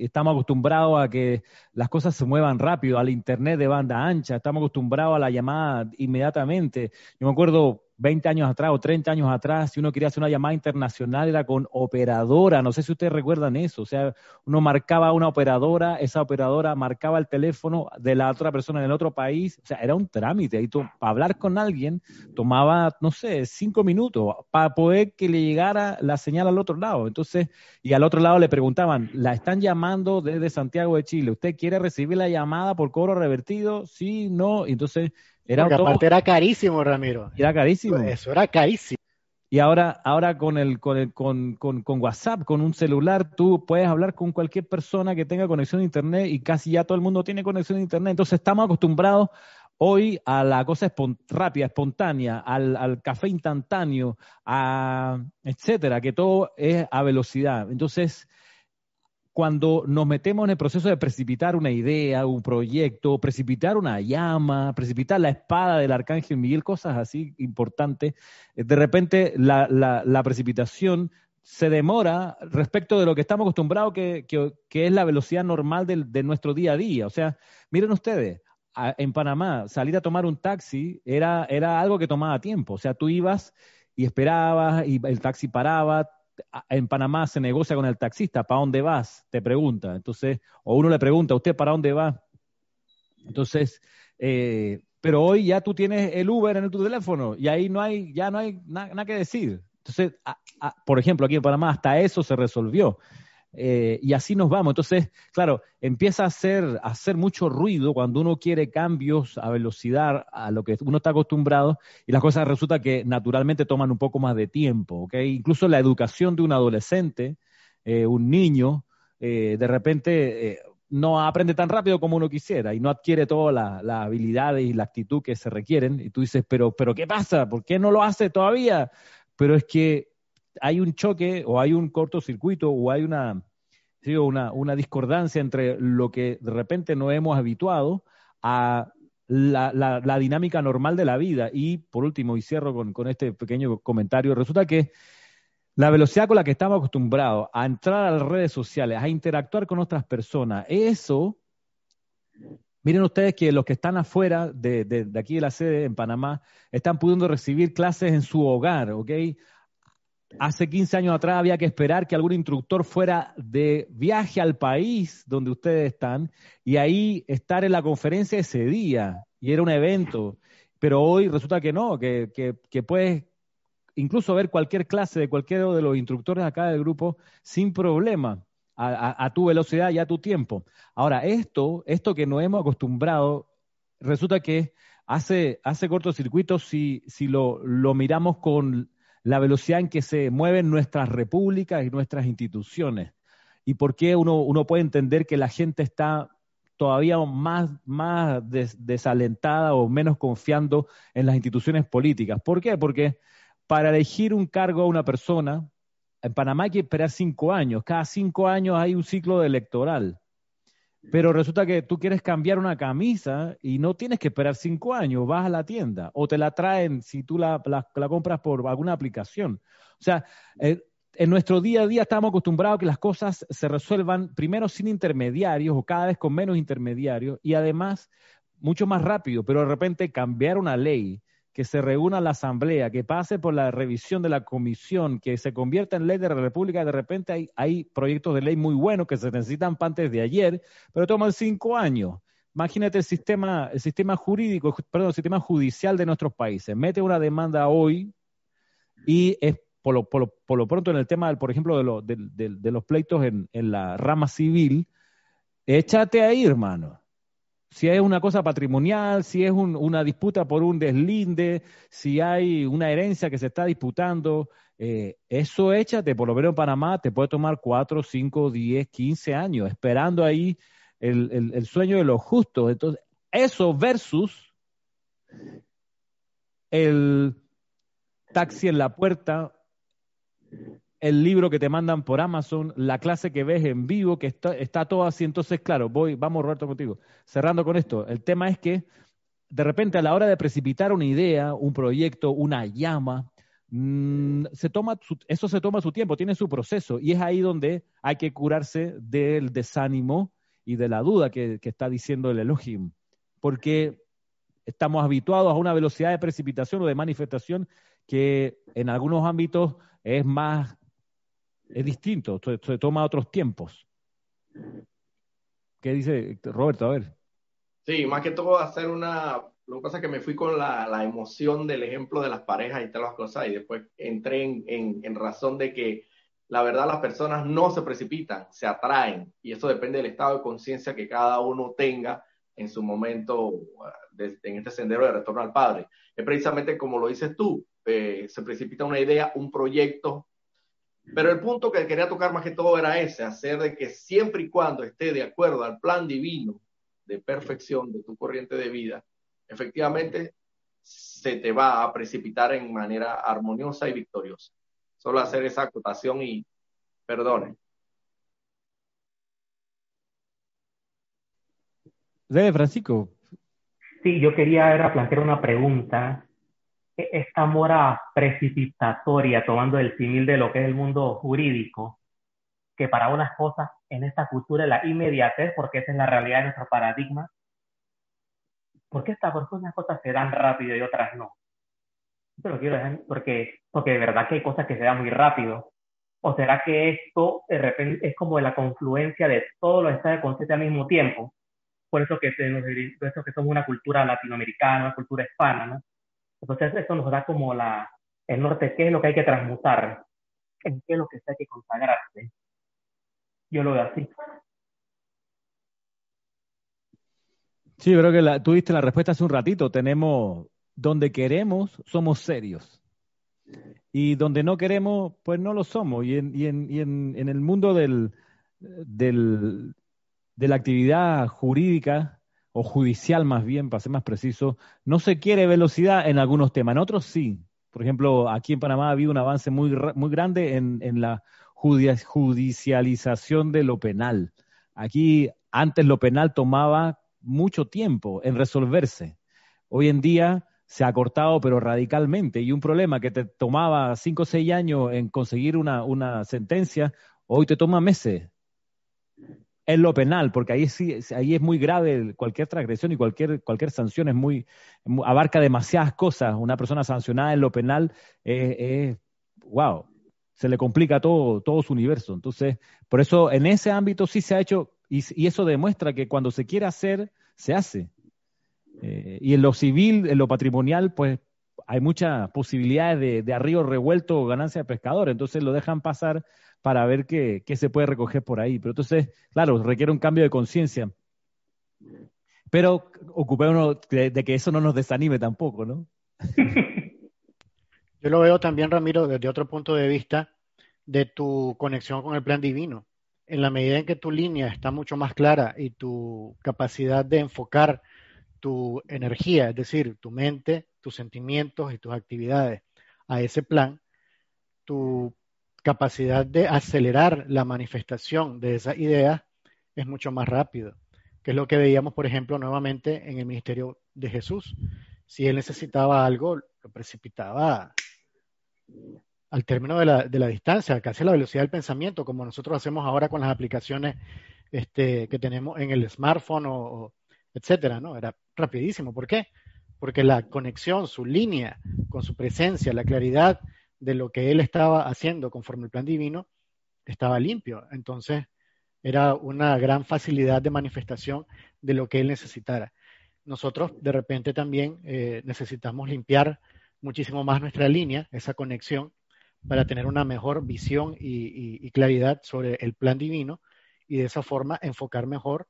Estamos acostumbrados a que las cosas se muevan rápido, al internet de banda ancha, estamos acostumbrados a la llamada inmediatamente. Yo me acuerdo 20 años atrás o 30 años atrás, si uno quería hacer una llamada internacional era con operadora, no sé si ustedes recuerdan eso, o sea, uno marcaba una operadora, esa operadora marcaba el teléfono de la otra persona en el otro país, o sea, era un trámite, y para hablar con alguien tomaba, no sé, cinco minutos para poder que le llegara la señal al otro lado, entonces, y al otro lado le preguntaban, la están llamando desde Santiago de Chile, ¿usted quiere recibir la llamada por cobro revertido? Sí, no, entonces
era aparte era carísimo, Ramiro.
Era carísimo.
Eso era carísimo.
Y ahora, ahora con, el, con, el, con, con, con, WhatsApp, con un celular, tú puedes hablar con cualquier persona que tenga conexión a Internet y casi ya todo el mundo tiene conexión a Internet. Entonces estamos acostumbrados hoy a la cosa rápida, espontánea, al, al, café instantáneo, a, etcétera, que todo es a velocidad. Entonces, cuando nos metemos en el proceso de precipitar una idea, un proyecto, precipitar una llama, precipitar la espada del arcángel Miguel, cosas así importantes, eh, de repente la, precipitación se demora respecto de lo que estamos acostumbrados, que, es la velocidad normal de, nuestro día a día. O sea, miren ustedes, en Panamá, salir a tomar un taxi era algo que tomaba tiempo. O sea, tú ibas y esperabas y el taxi paraba, en Panamá se negocia con el taxista, ¿para dónde vas? Te pregunta. Entonces, o uno le pregunta, ¿usted para dónde va? Entonces, eh, pero hoy ya tú tienes el Uber en tu teléfono y ahí no hay, ya no hay nada que decir. Entonces, por ejemplo, aquí en Panamá hasta eso se resolvió. Eh, y así nos vamos. Entonces, claro, empieza a hacer, a hacer mucho ruido cuando uno quiere cambios a velocidad, a lo que uno está acostumbrado, y las cosas resulta que naturalmente toman un poco más de tiempo. ¿okay? Incluso la educación de un adolescente, eh, un niño, eh, de repente no aprende tan rápido como uno quisiera y no adquiere todas las habilidades y la actitud que se requieren. Y tú dices, pero, pero ¿qué pasa? ¿Por qué no lo hace todavía? Pero es que hay un choque o hay un cortocircuito o hay una, una, discordancia entre lo que de repente no hemos habituado a la, dinámica normal de la vida. Y por último, y cierro con, con este pequeño comentario, resulta que la velocidad con la que estamos acostumbrados a entrar a las redes sociales, a interactuar con otras personas, eso, miren ustedes que los que están afuera de, de, de aquí de la sede en Panamá están pudiendo recibir clases en su hogar, ¿ok? Hace 15 años atrás había que esperar que algún instructor fuera de viaje al país donde ustedes están y ahí estar en la conferencia ese día. Y era un evento. Pero hoy resulta que no, que, que, puedes incluso ver cualquier clase de cualquiera de los instructores acá del grupo sin problema. A, tu velocidad y a tu tiempo. Ahora, esto, esto que nos hemos acostumbrado, resulta que hace, hace cortocircuito si, si lo, lo miramos con la velocidad en que se mueven nuestras repúblicas y nuestras instituciones. Y por qué uno, uno puede entender que la gente está todavía más, más desalentada o menos confiando en las instituciones políticas. ¿Por qué? Porque para elegir un cargo a una persona, en Panamá hay que esperar cinco años. Cada cinco años hay un ciclo electoral. Pero resulta que tú quieres cambiar una camisa y no tienes que esperar cinco años, vas a la tienda o te la traen si tú la, compras por alguna aplicación. O sea, eh, en nuestro día a día estamos acostumbrados a que las cosas se resuelvan primero sin intermediarios o cada vez con menos intermediarios y además mucho más rápido, pero de repente cambiar una ley, que se reúna la asamblea, que pase por la revisión de la comisión, que se convierta en ley de la República, de repente hay, hay proyectos de ley muy buenos que se necesitan antes de ayer, pero toman cinco años. Imagínate el sistema, el sistema jurídico, perdón, el sistema judicial de nuestros países. Mete una demanda hoy y es por lo, por lo, pronto en el tema, por ejemplo, de, de los pleitos en la rama civil, échate ahí, hermano si es una cosa patrimonial, si es una disputa por un deslinde, si hay una herencia que se está disputando, eh, eso échate, por lo menos en Panamá, te puede tomar 4, 5, 10, 15 años, esperando ahí el, el sueño de los justos. Entonces, eso versus el taxi en la puerta, el libro que te mandan por Amazon, la clase que ves en vivo, que está, está todo así. Entonces, claro, voy, vamos Roberto contigo. Cerrando con esto, el tema es que de repente a la hora de precipitar una idea, un proyecto, una llama, mm, eso se toma su tiempo, tiene su proceso y es ahí donde hay que curarse del desánimo y de la duda que, que está diciendo el Elohim, porque estamos habituados a una velocidad de precipitación o de manifestación que en algunos ámbitos es más es distinto, se, toma otros tiempos. ¿Qué dice Roberto? A ver.
Sí, más que todo hacer una... Lo que pasa es que me fui con la, la emoción del ejemplo de las parejas y todas las cosas y después entré en, en, razón de que la verdad las personas no se precipitan, se atraen y eso depende del estado de conciencia que cada uno tenga en su momento en este sendero de retorno al Padre. Es precisamente como lo dices tú, eh, se precipita una idea, un proyecto, pero el punto que quería tocar más que todo era ese, hacer de que siempre y cuando esté de acuerdo al plan divino de perfección de tu corriente de vida, efectivamente se te va a precipitar en manera armoniosa y victoriosa. Solo hacer esa acotación y perdone.
De Francisco.
Sí, yo quería plantear una pregunta esta mora precipitatoria, tomando el simil de lo que es el mundo jurídico, que para unas cosas en esta cultura la inmediatez, porque esa es la realidad de nuestro paradigma. ¿Por qué, esta, unas cosas se dan rápido y otras no? Lo quiero decir porque, porque de verdad que hay cosas que se dan muy rápido. ¿O será que esto de repente es como la confluencia de todos los estados de conciencia al mismo tiempo? Por eso que, por eso que somos una cultura latinoamericana, una cultura hispana, ¿no? Entonces eso nos da como la, el norte, qué es lo que hay que transmutar, en qué es lo que hay que consagrarse. Yo lo veo así.
Sí, creo que la, diste la respuesta hace un ratito. Tenemos, donde queremos, somos serios. Y donde no queremos, pues no lo somos. Y en, y en, y en, en el mundo del, del, de la actividad jurídica, o judicial más bien, para ser más preciso, no se quiere velocidad en algunos temas, en otros sí. Por ejemplo, aquí en Panamá ha habido un avance muy, muy grande en, en la judicialización de lo penal. Aquí antes lo penal tomaba mucho tiempo en resolverse. Hoy en día se ha cortado, pero radicalmente. Y un problema que te tomaba cinco o seis años en conseguir una, una sentencia, hoy te toma meses en lo penal, porque ahí sí, ahí es muy grave cualquier transgresión y cualquier, cualquier sanción es muy, abarca demasiadas cosas. Una persona sancionada en lo penal es, wow, se le complica todo, todo su universo. Entonces, por eso en ese ámbito sí se ha hecho, y, eso demuestra que cuando se quiere hacer, se hace. Eh, y en lo civil, en lo patrimonial, pues hay muchas posibilidades de, de revuelto o ganancia de pescador, entonces lo dejan pasar para ver qué, se puede recoger por ahí. Pero entonces, claro, requiere un cambio de conciencia. Pero ocupémonos de, de, que eso no nos desanime tampoco, ¿no?
Yo lo veo también, Ramiro, desde otro punto de vista de tu conexión con el plan divino. En la medida en que tu línea está mucho más clara y tu capacidad de enfocar tu energía, es decir, tu mente, tus sentimientos y tus actividades a ese plan, tu capacidad de acelerar la manifestación de esa idea es mucho más rápido, que es lo que veíamos, por ejemplo, nuevamente en el ministerio de Jesús. Si él necesitaba algo, lo precipitaba al término de la, de la distancia, casi a la velocidad del pensamiento, como nosotros hacemos ahora con las aplicaciones este, que tenemos en el smartphone o, etcétera, ¿no? Era rapidísimo. ¿Por qué? Porque la conexión, su línea, con su presencia, la claridad de lo que él estaba haciendo conforme el plan divino, estaba limpio. Entonces, era una gran facilidad de manifestación de lo que él necesitara. Nosotros, de repente, también eh, necesitamos limpiar muchísimo más nuestra línea, esa conexión, para tener una mejor visión y claridad sobre el plan divino y de esa forma enfocar mejor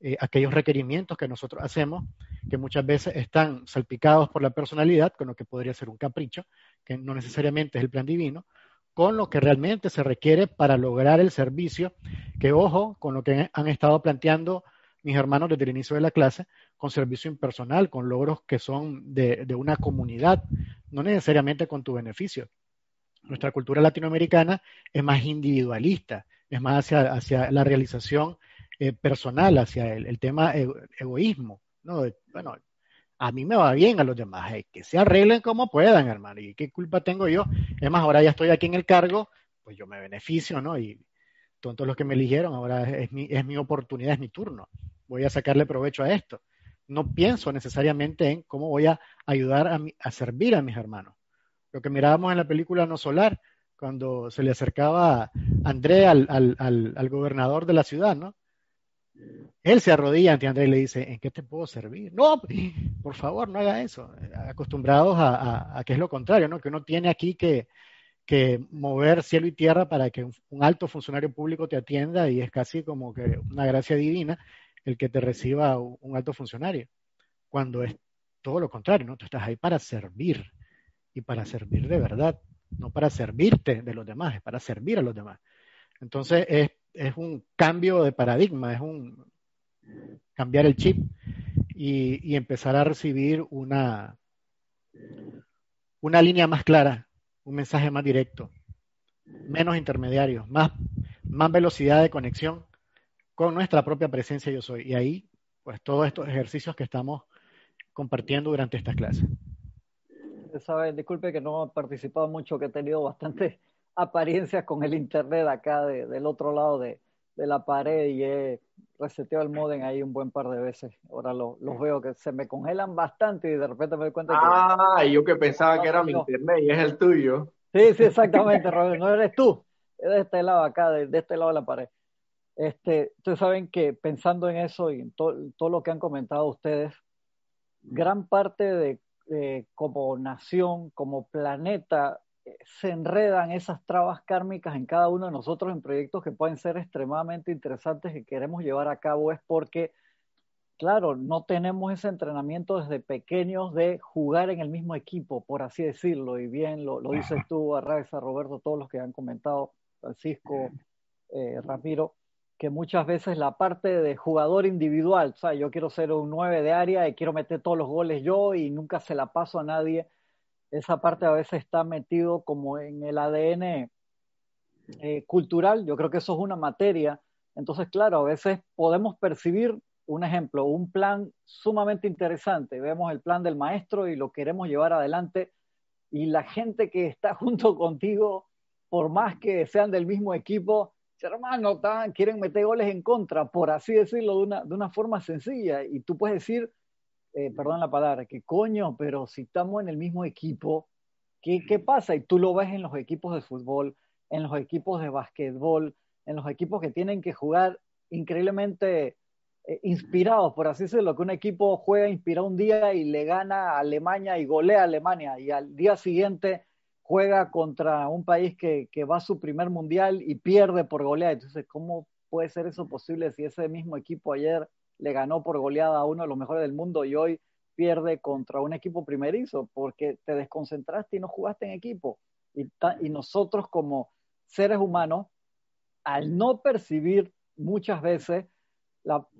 eh, aquellos requerimientos que nosotros hacemos, que muchas veces están salpicados por la personalidad, con lo que podría ser un capricho, que no necesariamente es el plan divino, con lo que realmente se requiere para lograr el servicio, que ojo, con lo que han estado planteando mis hermanos desde el inicio de la clase, con servicio impersonal, con logros que son de, de una comunidad, no necesariamente con tu beneficio. Nuestra cultura latinoamericana es más individualista, es más hacia, hacia la realización eh, personal, hacia el, tema egoísmo. ¿no? Bueno, a mí me va bien, a los demás, que se arreglen como puedan, hermano. ¿Y qué culpa tengo yo? Es más, ahora ya estoy aquí en el cargo, pues yo me beneficio, ¿no? Y todos los que me eligieron, ahora es mi, es mi oportunidad, es mi turno. Voy a sacarle provecho a esto. No pienso necesariamente en cómo voy a ayudar a, a servir a mis hermanos. Lo que mirábamos en la película No Solar, cuando se le acercaba André al, al, gobernador de la ciudad, ¿no? Él se arrodilla ante André y le dice, ¿en qué te puedo servir? No, por favor, no haga eso. Acostumbrados a, que es lo contrario, ¿no? Que uno tiene aquí que, mover cielo y tierra para que un alto funcionario público te atienda y es casi como que una gracia divina el que te reciba un alto funcionario. Cuando es todo lo contrario, ¿no? Tú estás ahí para servir y para servir de verdad no para servirte de los demás, es para servir a los demás. Entonces es, un cambio de paradigma, es un cambiar el chip y, empezar a recibir una, una línea más clara, un mensaje más directo, menos intermediarios, más, más velocidad de conexión con nuestra propia presencia yo soy. Y ahí, pues todos estos ejercicios que estamos compartiendo durante estas clases
saben, disculpe que no he participado mucho, que he tenido bastantes apariencias con el internet acá del otro lado de, la pared y he reseteado el modem ahí un buen par de veces. Ahora los veo que se me congelan bastante y de repente me doy cuenta que...
Ah, yo que pensaba que era mi internet y es el tuyo.
Sí, sí, exactamente, Robert, no eres tú, es de este lado acá, de, este lado de la pared. Este, ustedes saben que pensando en eso y en todo lo que han comentado ustedes, gran parte de eh, como nación, como planeta, se enredan esas trabas kármicas en cada uno de nosotros en proyectos que pueden ser extremadamente interesantes que queremos llevar a cabo es porque, claro, no tenemos ese entrenamiento desde pequeños de jugar en el mismo equipo, por así decirlo, y bien lo, dices tú, Arraeza, Roberto, todos los que han comentado, Francisco, eh, Ramiro, que muchas veces la parte de jugador individual, o sea, yo quiero ser un 9 de área y quiero meter todos los goles yo y nunca se la paso a nadie, esa parte a veces está metido como en el ADN eh, cultural, yo creo que eso es una materia, entonces claro, a veces podemos percibir un ejemplo, un plan sumamente interesante, vemos el plan del maestro y lo queremos llevar adelante. Y la gente que está junto contigo, por más que sean del mismo equipo, hermano, quieren meter goles en contra, por así decirlo, de una, de una forma sencilla. Y tú puedes decir, eh, perdón la palabra, que coño, pero si estamos en el mismo equipo, ¿qué, ¿qué pasa? Y tú lo ves en los equipos de fútbol, en los equipos de básquetbol, en los equipos que tienen que jugar increíblemente eh, inspirados, por así decirlo, que un equipo juega inspirado un día y le gana a Alemania y golea a Alemania, y al día siguiente juega contra un país que, va a su primer mundial y pierde por goleada. Entonces, ¿cómo puede ser eso posible si ese mismo equipo ayer le ganó por goleada a uno de los mejores del mundo y hoy pierde contra un equipo primerizo? Porque te desconcentraste y no jugaste en equipo. Y, nosotros como seres humanos, al no percibir muchas veces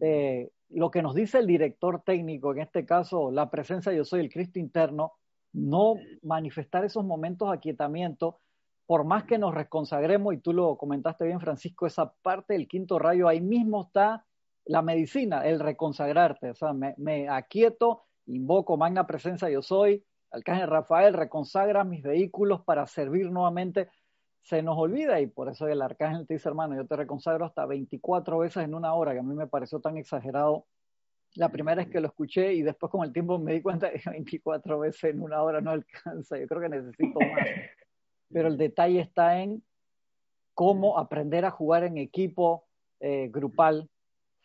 eh, lo que nos dice el director técnico, en este caso la presencia yo soy el Cristo interno, no manifestar esos momentos de aquietamiento, por más que nos reconsagremos, y tú lo comentaste bien, Francisco, esa parte del quinto rayo, ahí mismo está la medicina, el reconsagrarte, o sea, me, aquieto, invoco magna presencia yo soy, Arcángel Rafael, reconsagra mis vehículos para servir nuevamente. Se nos olvida y por eso el arcángel te dice, hermano, yo te reconsagro hasta 24 veces en una hora, que a mí me pareció tan exagerado la primera vez que lo escuché y después con el tiempo me di cuenta que 24 veces en una hora no alcanza, yo creo que necesito más. Pero el detalle está en cómo aprender a jugar en equipo eh, grupal,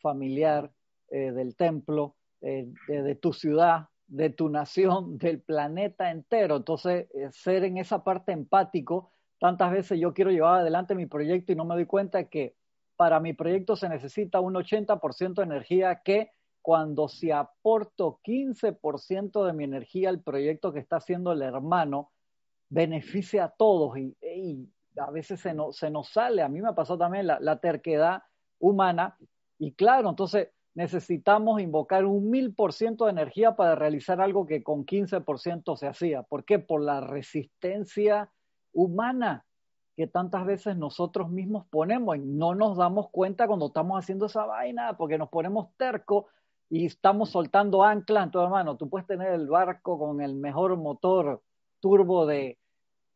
familiar, eh, del templo, eh, de, tu ciudad, de tu nación, del planeta entero. Entonces, ser en esa parte empático, tantas veces yo quiero llevar adelante mi proyecto y no me doy cuenta que para mi proyecto se necesita un 80% de energía que cuando si aporto 15% de mi energía al proyecto que está haciendo el hermano, beneficia a todos y, a veces se, se, nos sale. A mí me pasó también la, terquedad humana y claro, entonces necesitamos invocar un mil por ciento de energía para realizar algo que con 15% se hacía. ¿Por qué? Por la resistencia humana que tantas veces nosotros mismos ponemos y no nos damos cuenta cuando estamos haciendo esa vaina porque nos ponemos tercos y estamos soltando anclas en tu mano. Tú puedes tener el barco con el mejor motor turbo de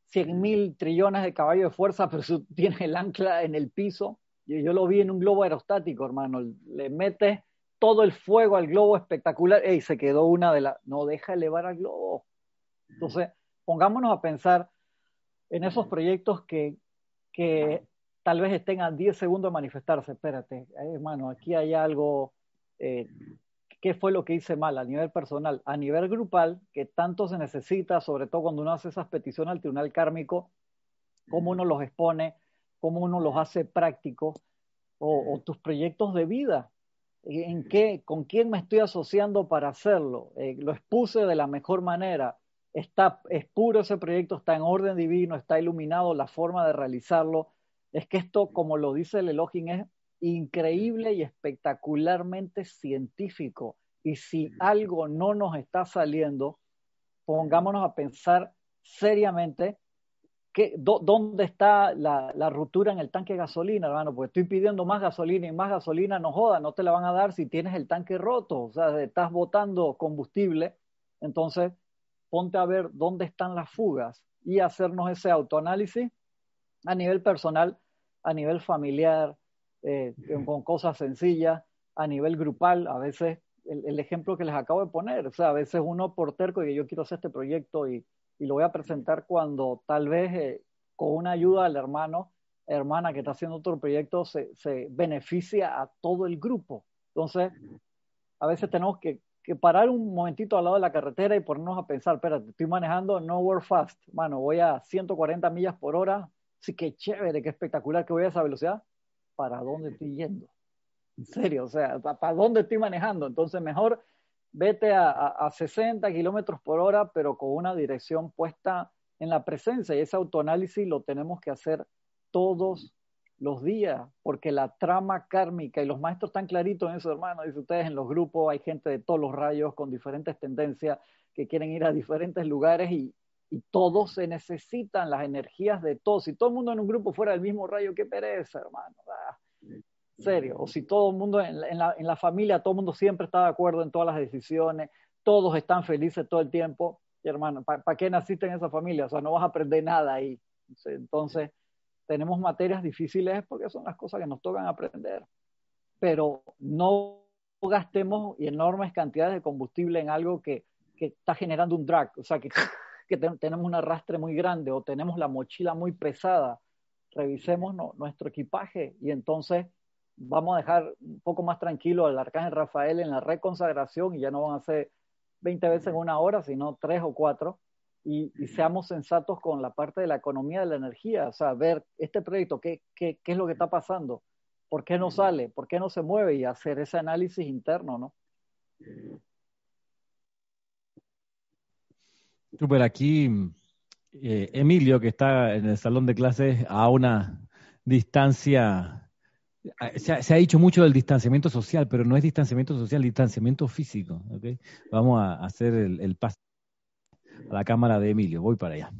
100 mil trillones de caballos de fuerza, pero tú tienes el ancla en el piso. Yo, yo lo vi en un globo aerostático, hermano. Le metes todo el fuego al globo espectacular. ¡Ey! Se quedó una de las. No deja elevar al globo. Entonces, pongámonos a pensar en esos proyectos que, que tal vez estén a 10 segundos de manifestarse. Espérate, hermano, aquí hay algo eh, qué fue lo que hice mal a nivel personal, a nivel grupal, que tanto se necesita, sobre todo cuando uno hace esas peticiones al tribunal kármico, cómo uno los expone, cómo uno los hace prácticos, o, tus proyectos de vida, en qué, con quién me estoy asociando para hacerlo, eh, lo expuse de la mejor manera, está, es puro ese proyecto, está en orden divino, está iluminado la forma de realizarlo. Es que esto, como lo dice el Elohim, es increíble y espectacularmente científico. Y si algo no nos está saliendo, pongámonos a pensar seriamente dónde está la, ruptura en el tanque de gasolina, hermano, porque estoy pidiendo más gasolina y más gasolina, no joda, no te la van a dar si tienes el tanque roto, o sea, estás botando combustible, entonces ponte a ver dónde están las fugas y hacernos ese autoanálisis a nivel personal, a nivel familiar, eh, con cosas sencillas, a nivel grupal, a veces el, ejemplo que les acabo de poner, o sea, a veces uno por terco y yo quiero hacer este proyecto y, y lo voy a presentar cuando tal vez eh, con una ayuda del hermano, hermana que está haciendo otro proyecto, se, se beneficia a todo el grupo. Entonces, a veces tenemos que, que, parar un momentito al lado de la carretera y ponernos a pensar, espérate, estoy manejando nowhere fast, mano, voy a 140 millas por hora, sí que chévere, qué espectacular que voy a esa velocidad, para dónde estoy yendo. En serio, o sea, para dónde estoy manejando. Entonces, mejor vete a, a, 60 kilómetros por hora, pero con una dirección puesta en la presencia. Y ese autoanálisis lo tenemos que hacer todos los días, porque la trama kármica, y los maestros están claritos en eso, hermano, dice ustedes en los grupos, hay gente de todos los rayos con diferentes tendencias que quieren ir a diferentes lugares y, y todos se necesitan las energías de todos. Si todo el mundo en un grupo fuera del mismo rayo, qué pereza, hermano. Ah, serio. O si todo el mundo en la, en la, familia, todo el mundo siempre está de acuerdo en todas las decisiones, todos están felices todo el tiempo. hermano, ¿para qué naciste en esa familia? O sea, no vas a aprender nada ahí. Entonces, tenemos materias difíciles porque son las cosas que nos tocan aprender. Pero no gastemos enormes cantidades de combustible en algo que, que está generando un drag, o sea, que que tenemos un arrastre muy grande o tenemos la mochila muy pesada, revisemos nuestro equipaje y entonces vamos a dejar un poco más tranquilo al arcángel Rafael en la reconsagración y ya no van a ser 20 veces en una hora, sino tres o cuatro. Y, seamos sensatos con la parte de la economía de la energía, o sea, ver este proyecto, qué, qué, qué es lo que está pasando, por qué no sale, por qué no se mueve y hacer ese análisis interno, ¿no?
Super, aquí eh, Emilio, que está en el salón de clases a una distancia, se ha, dicho mucho del distanciamiento social, pero no es distanciamiento social, distanciamiento físico. Vamos a hacer el, paso a la cámara de Emilio, voy para allá.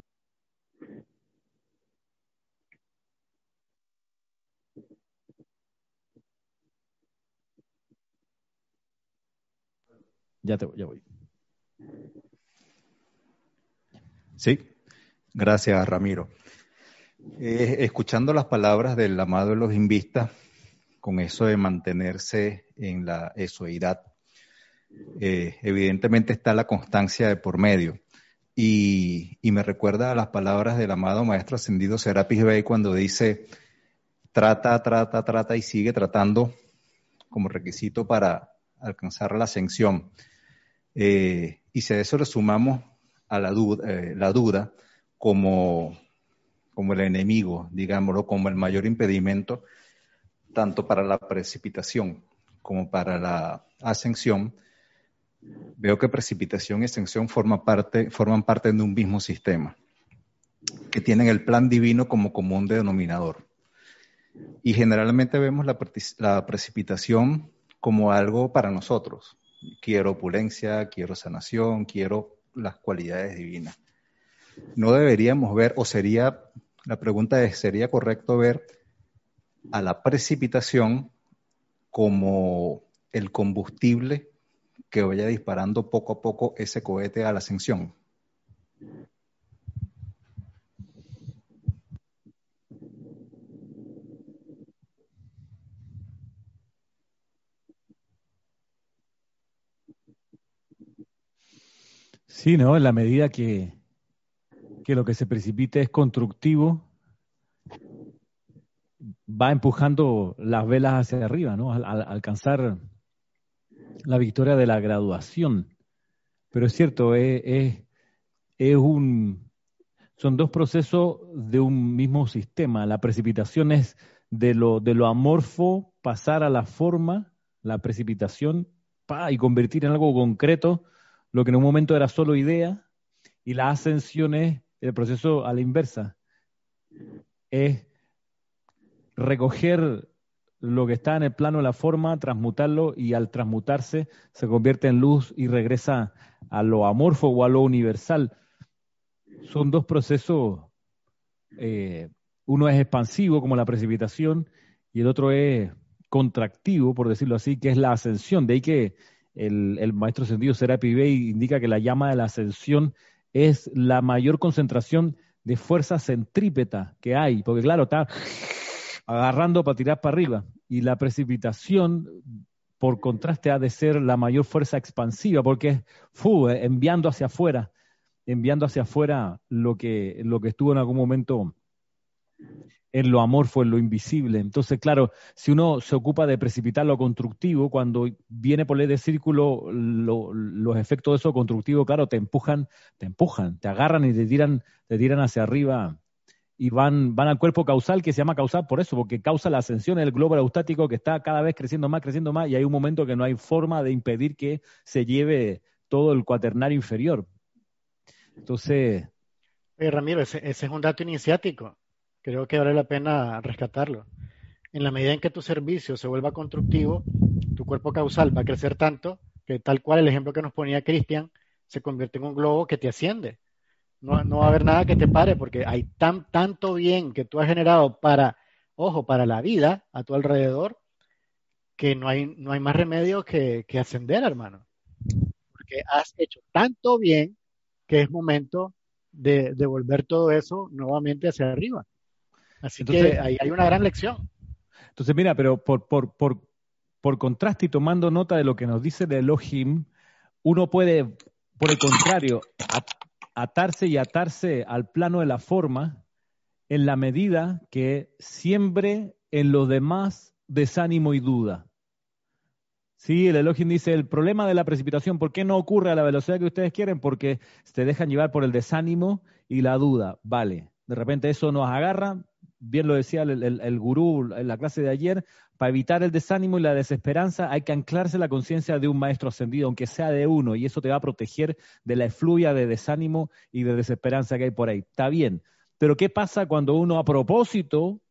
Ya te ya voy.
Sí, gracias Ramiro. Eh, escuchando las palabras del amado de los invistas, con eso de mantenerse en la esoidad, eh, evidentemente está la constancia de por medio. Y, me recuerda a las palabras del amado Maestro Ascendido Serapis Bey cuando dice, trata, trata, trata y sigue tratando como requisito para alcanzar la ascensión. Eh, y si a eso le sumamos a la duda, eh, la duda como, como el enemigo, digámoslo, como el mayor impedimento, tanto para la precipitación como para la ascensión, veo que precipitación y ascensión forman parte, de un mismo sistema, que tienen el plan divino como común denominador. Y generalmente vemos la, la precipitación como algo para nosotros. Quiero opulencia, quiero sanación, quiero las cualidades divinas. No deberíamos ver, o sería, la pregunta es, ¿sería correcto ver a la precipitación como el combustible que vaya disparando poco a poco ese cohete a la ascensión.
Sí, ¿no? En la medida que, que lo que se precipite es constructivo, va empujando las velas hacia arriba, ¿no? al alcanzar la victoria de la graduación. Pero es cierto, es, un, son dos procesos de un mismo sistema. La precipitación es de lo, de lo amorfo pasar a la forma, la precipitación, y convertir en algo concreto lo que en un momento era solo idea, y la ascensión es el proceso a la inversa. Es recoger lo que está en el plano de la forma, transmutarlo y al transmutarse se convierte en luz y regresa a lo amorfo o a lo universal. Son dos procesos, eh, uno es expansivo como la precipitación y el otro es contractivo, por decirlo así, que es la ascensión. De ahí que el, maestro sentido Serapi Bey indica que la llama de la ascensión es la mayor concentración de fuerza centrípeta que hay, porque claro, está agarrando para tirar para arriba. Y la precipitación, por contraste, ha de ser la mayor fuerza expansiva, porque es eh, enviando hacia afuera, enviando hacia afuera lo que, lo que estuvo en algún momento en lo amorfo, en lo invisible. Entonces, claro, si uno se ocupa de precipitar lo constructivo, cuando viene por ley de círculo, los efectos de eso constructivo, claro, te empujan, te empujan, te agarran y te tiran, te tiran hacia arriba y van, van al cuerpo causal que se llama causal por eso, porque causa la ascensión del globo aerostático que está cada vez creciendo más, creciendo más, y hay un momento que no hay forma de impedir que se lleve todo el cuaternario inferior. Entonces...
Ramiro, ese, es un dato iniciático. Creo que vale la pena rescatarlo. En la medida en que tu servicio se vuelva constructivo, tu cuerpo causal va a crecer tanto que tal cual el ejemplo que nos ponía Cristian, se convierte en un globo que te asciende no, va a haber nada que te pare porque hay tan, tanto bien que tú has generado para, ojo, para la vida a tu alrededor, que no hay, no hay más remedio que, ascender, hermano. Porque has hecho tanto bien que es momento de devolver todo eso nuevamente hacia arriba. Así que ahí hay una gran lección.
Entonces, mira, pero por, por, por, por contraste y tomando nota de lo que nos dice de Elohim, uno puede, por el contrario, atarse y atarse al plano de la forma en la medida que siembre en los demás desánimo y duda. Sí, el Elohim dice, el problema de la precipitación, ¿por qué no ocurre a la velocidad que ustedes quieren? Porque se dejan llevar por el desánimo y la duda. Vale, de repente eso nos agarra, bien lo decía el, el, gurú en la clase de ayer, para evitar el desánimo y la desesperanza hay que anclarse la conciencia de un maestro ascendido, aunque sea de uno, y eso te va a proteger de la efluvia de desánimo y de desesperanza que hay por ahí. Está bien, pero ¿qué pasa cuando uno a propósito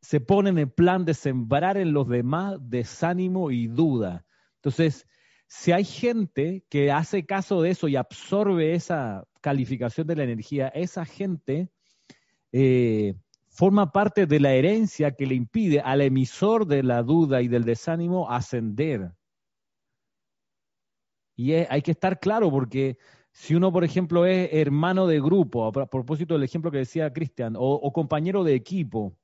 se pone en el plan de sembrar en los demás desánimo y duda? Entonces, si hay gente que hace caso de eso y absorbe esa calificación de la energía, esa gente... Eh, forma parte de la herencia que le impide al emisor de la duda y del desánimo ascender. Y hay que estar claro porque Si uno, por ejemplo, es hermano de grupo, a propósito del ejemplo que decía Cristian, o, compañero de equipo,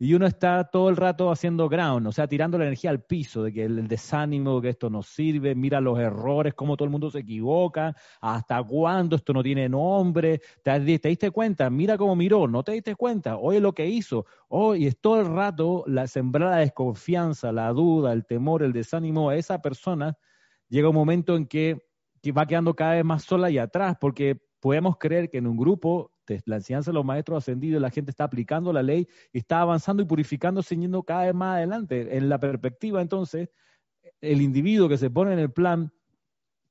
y uno está todo el rato haciendo ground, o sea, tirando la energía al piso, de que el, desánimo, que esto no sirve, mira los errores, cómo todo el mundo se equivoca, hasta cuándo esto no tiene nombre, ¿Te, diste cuenta, mira cómo miró, no te diste cuenta, oye lo que hizo, oh, y es todo el rato la sembrada la desconfianza, la duda, el temor, el desánimo a esa persona, llega un momento en que, que va quedando cada vez más sola y atrás, porque podemos creer que en un grupo la enseñanza de los maestros ascendidos, la gente está aplicando la ley está avanzando y purificándose yendo cada vez más adelante. En la perspectiva, entonces, el individuo que se pone en el plan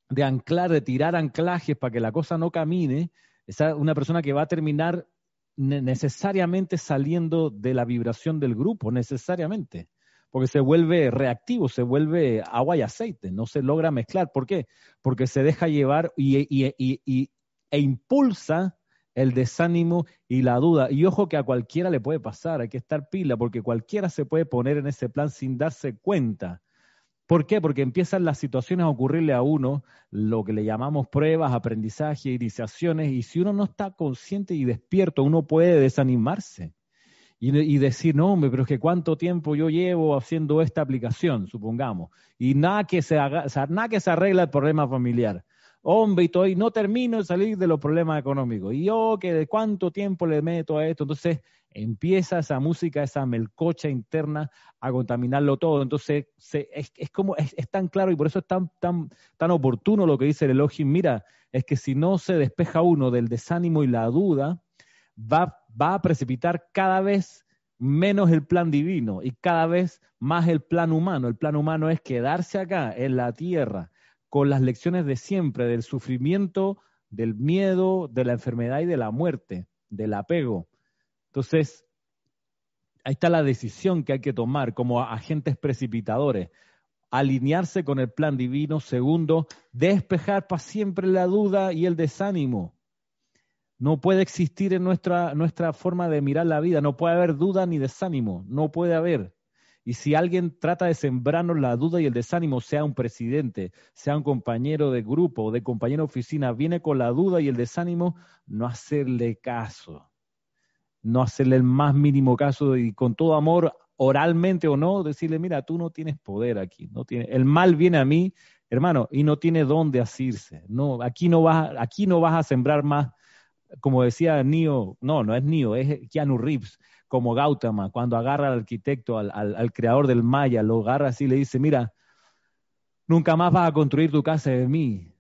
de anclar, de tirar anclajes para que la cosa no camine, es una persona que va a terminar necesariamente saliendo de la vibración del grupo, necesariamente, porque se vuelve reactivo, se vuelve agua y aceite, no se logra mezclar. ¿Por qué? Porque se deja llevar y, e impulsa el desánimo y la duda. Y ojo que a cualquiera le puede pasar, hay que estar pila, porque cualquiera se puede poner en ese plan sin darse cuenta. ¿Por qué? Porque empiezan las situaciones a ocurrirle a uno, lo que le llamamos pruebas, aprendizaje, iniciaciones, y si uno no está consciente y despierto, uno puede desanimarse y, decir, no, hombre, pero es que cuánto tiempo yo llevo haciendo esta aplicación, supongamos, y nada que se, haga, nada que se el problema familiar hombre, y, y no termino de salir de los problemas económicos. Y yo, que de cuánto tiempo le meto a esto. Entonces empieza esa música, esa melcocha interna a contaminarlo todo. Entonces es, como, es, tan claro y por eso es tan, tan, tan oportuno lo que dice el Elohim. Mira, es que si no se despeja uno del desánimo y la duda, va, va a precipitar cada vez menos el plan divino y cada vez más el plan humano. El plan humano es quedarse acá en la tierra con las lecciones de siempre, del sufrimiento, del miedo, de la enfermedad y de la muerte, del apego. Entonces, ahí está la decisión que hay que tomar como agentes precipitadores. Alinearse con el plan divino. Segundo, despejar para siempre la duda y el desánimo. No puede existir en nuestra, nuestra forma de mirar la vida, no puede haber duda ni desánimo, no puede haber. Y si alguien trata de sembrarnos la duda y el desánimo, sea un presidente, sea un compañero de grupo o de compañero de oficina, viene con la duda y el desánimo, no hacerle caso. No hacerle el más mínimo caso y con todo amor, oralmente o no, decirle, mira, tú no tienes poder aquí. No tiene, el mal viene a mí, hermano, y no tiene dónde asirse. No, aquí no vas, aquí no vas a sembrar más, como decía Nio, no, no es Nio, es Keanu Reeves como Gautama, cuando agarra al arquitecto, al, creador del Maya, lo agarra así y le dice, mira, nunca más vas a construir tu casa de mí.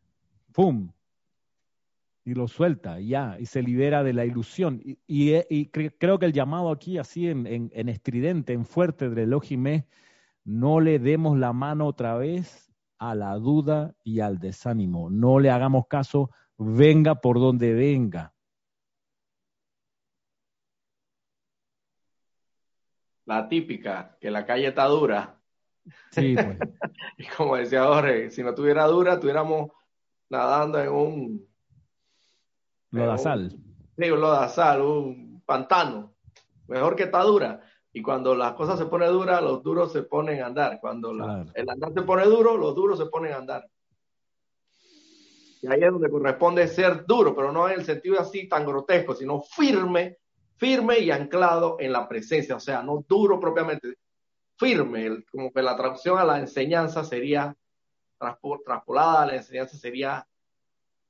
¡Pum! Y lo suelta, ya, y se libera de la ilusión. Y, creo que el llamado aquí, así en, estridente, en fuerte del Elohim no le demos la mano otra vez a la duda y al desánimo. No le hagamos caso, venga por donde venga.
La típica, que la calle está dura.
Sí, pues.
y como decía Jorge, si no tuviera dura, estuviéramos nadando en un...
Lodazal.
sí, un lodazal, un pantano. Mejor que está dura. Y cuando las cosas se ponen duras, los duros se ponen a andar. Cuando el andar se pone duro, los duros se ponen a andar. Y ahí es donde corresponde ser duro, pero no en el sentido así tan grotesco, sino firme firme y anclado en la presencia, o sea, no duro propiamente, firme, como que la traducción a la enseñanza sería, traspolada a la enseñanza sería